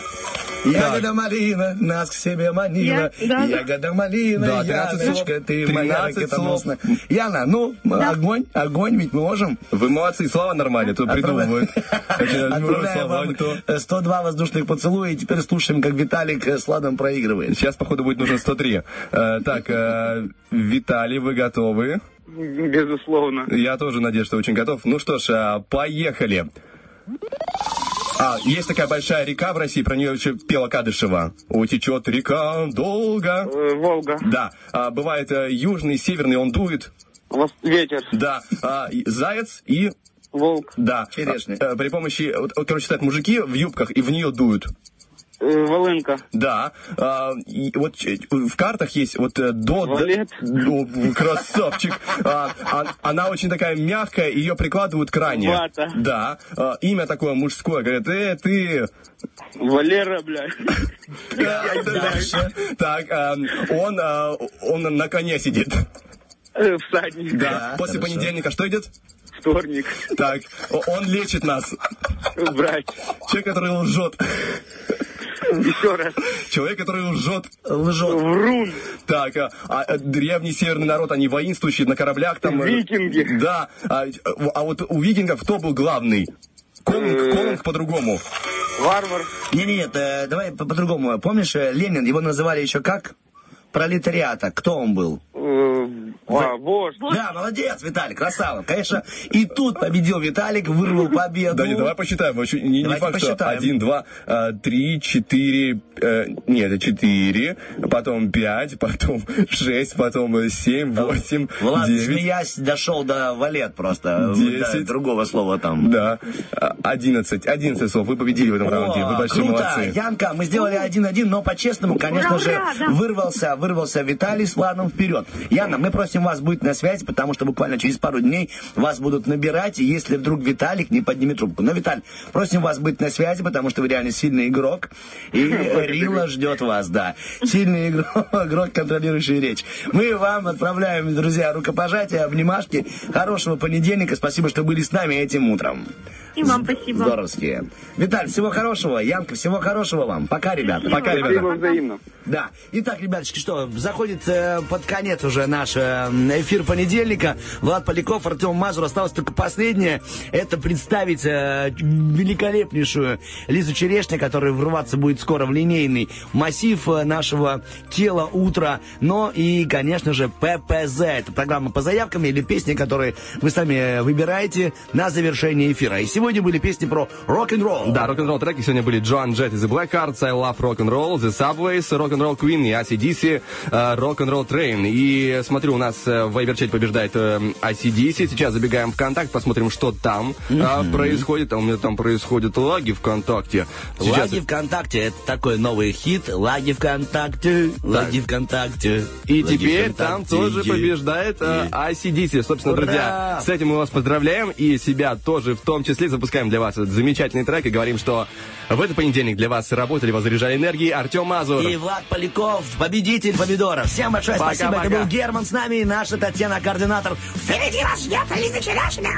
Ягода малина, нас к себе манила. Я- да. Ягода малина, Да, 13 Яночка, слов. ты моя 13 ракетоносная. Яна, ну, огонь, огонь, ведь мы можем. Вы молодцы, слова нормальные, тут придумывают. Слова, вам не то. э, 102 воздушных поцелуя, и теперь слушаем, как Виталик э, с Ладом проигрывает. Сейчас, походу, будет нужно 103. Э, так, э, Виталий, вы готовы? Безусловно. Я тоже надеюсь, что очень готов. Ну что ж, э, поехали. А, есть такая большая река в России, про нее еще пела Кадышева. Утечет река долго. Э, Волга. Да, а, бывает э, южный, северный, он дует. Вос- Ветер. Да, а, заяц и... Волк. Да, Черешня. А, э, при помощи, вот, вот, короче, стоят мужики в юбках и в нее дуют. Э, Волынка. Да, а, и вот ч- в картах есть вот э, до... Валет. О, красавчик. А, а- она очень такая мягкая, ее прикладывают к ране. Вата. Да, а, имя такое мужское, говорят, э, ты... Валера, блядь. Дальше. Так, а, он, он на коне сидит. Э, Всадник. Да, после понедельника что идет? Вторник. Так, он лечит нас. Брать. Человек, который лжет. Еще раз. Человек, который лжет. Лжет. Врун. Так, а, а, древний северный народ, они воинствующие на кораблях там. э, Викинги. Да. А, а вот у викингов кто был главный? Конунг, Э. конунг по-другому. Варвар. Не, не, нет, э, давай по- по-другому. Помнишь, э, Ленин, его называли еще как? Пролетариата. Кто он был? Э, а, вождь. Да, молодец, Виталик, красава. Конечно, и тут победил Виталик, вырвал победу. Да, давай посчитаем. Вообще, не, не Давайте факт, что посчитаем. один, два, а, три, четыре, э, нет, это четыре, потом пять, потом шесть, потом э, семь, восемь, Влад, девять. смеясь, дошел до валет просто. Десять. Да, другого слова там. Да, а, одиннадцать, одиннадцать слов. Вы победили в этом раунде. Вы О, большие круто! молодцы. Янка, мы сделали один-один, но по-честному, конечно Ура, же, ура, да. вырвался, вырвался Виталий с Владом вперед. Яна, мы просим вас быть на связи, потому что буквально через пару дней вас будут набирать, и если вдруг Виталик не поднимет трубку. Но, Виталь, просим вас быть на связи, потому что вы реально сильный игрок, и Рила ждет вас, да. Сильный игрок, игрок, контролирующий речь. Мы вам отправляем, друзья, рукопожатия, обнимашки. Хорошего понедельника, спасибо, что были с нами этим утром. И вам спасибо. Здоровские. Виталь, всего хорошего. Янка, всего хорошего вам. Пока, ребята. Пока, Спасибо ребята. взаимно. Да. Итак, ребяточки, что, заходит э, под конец уже наш э, эфир понедельника. Влад Поляков, Артем Мазур. Осталось только последнее. Это представить э, великолепнейшую Лизу Черешня, которая врываться будет скоро в линейный массив э, нашего тела утра. Но и, конечно же, ППЗ. Это программа по заявкам или песни, которые вы сами э, выбираете на завершение эфира. И сегодня были песни про рок-н-ролл. Да, рок-н-ролл треки сегодня были Джоан Джет из The Blackhearts, I Love Rock'n'Roll, The Subways, Rock'n'Roll Queen и ACDC, э, Rock'n'Roll Train. И смотрю, у нас э, в Вайберчате побеждает э, ACDC. Сейчас забегаем в ВКонтакт, посмотрим, что там э, происходит. А у меня там происходят лаги ВКонтакте. Сейчас... Лаги ВКонтакте, это такой новый хит. Лаги ВКонтакте, лаги ВКонтакте. И лаги теперь там тоже побеждает э, ACDC. Собственно, Ура! друзья, с этим мы вас поздравляем и себя тоже в том числе запускаем для вас этот замечательный трек и говорим, что в этот понедельник для вас работали, вас заряжали энергией Артем Мазур. И Влад Поляков, победитель помидора. Всем большое Пока, спасибо. Это пока. был Герман с нами и наша Татьяна, координатор. Впереди вас ждет Лиза Черешня.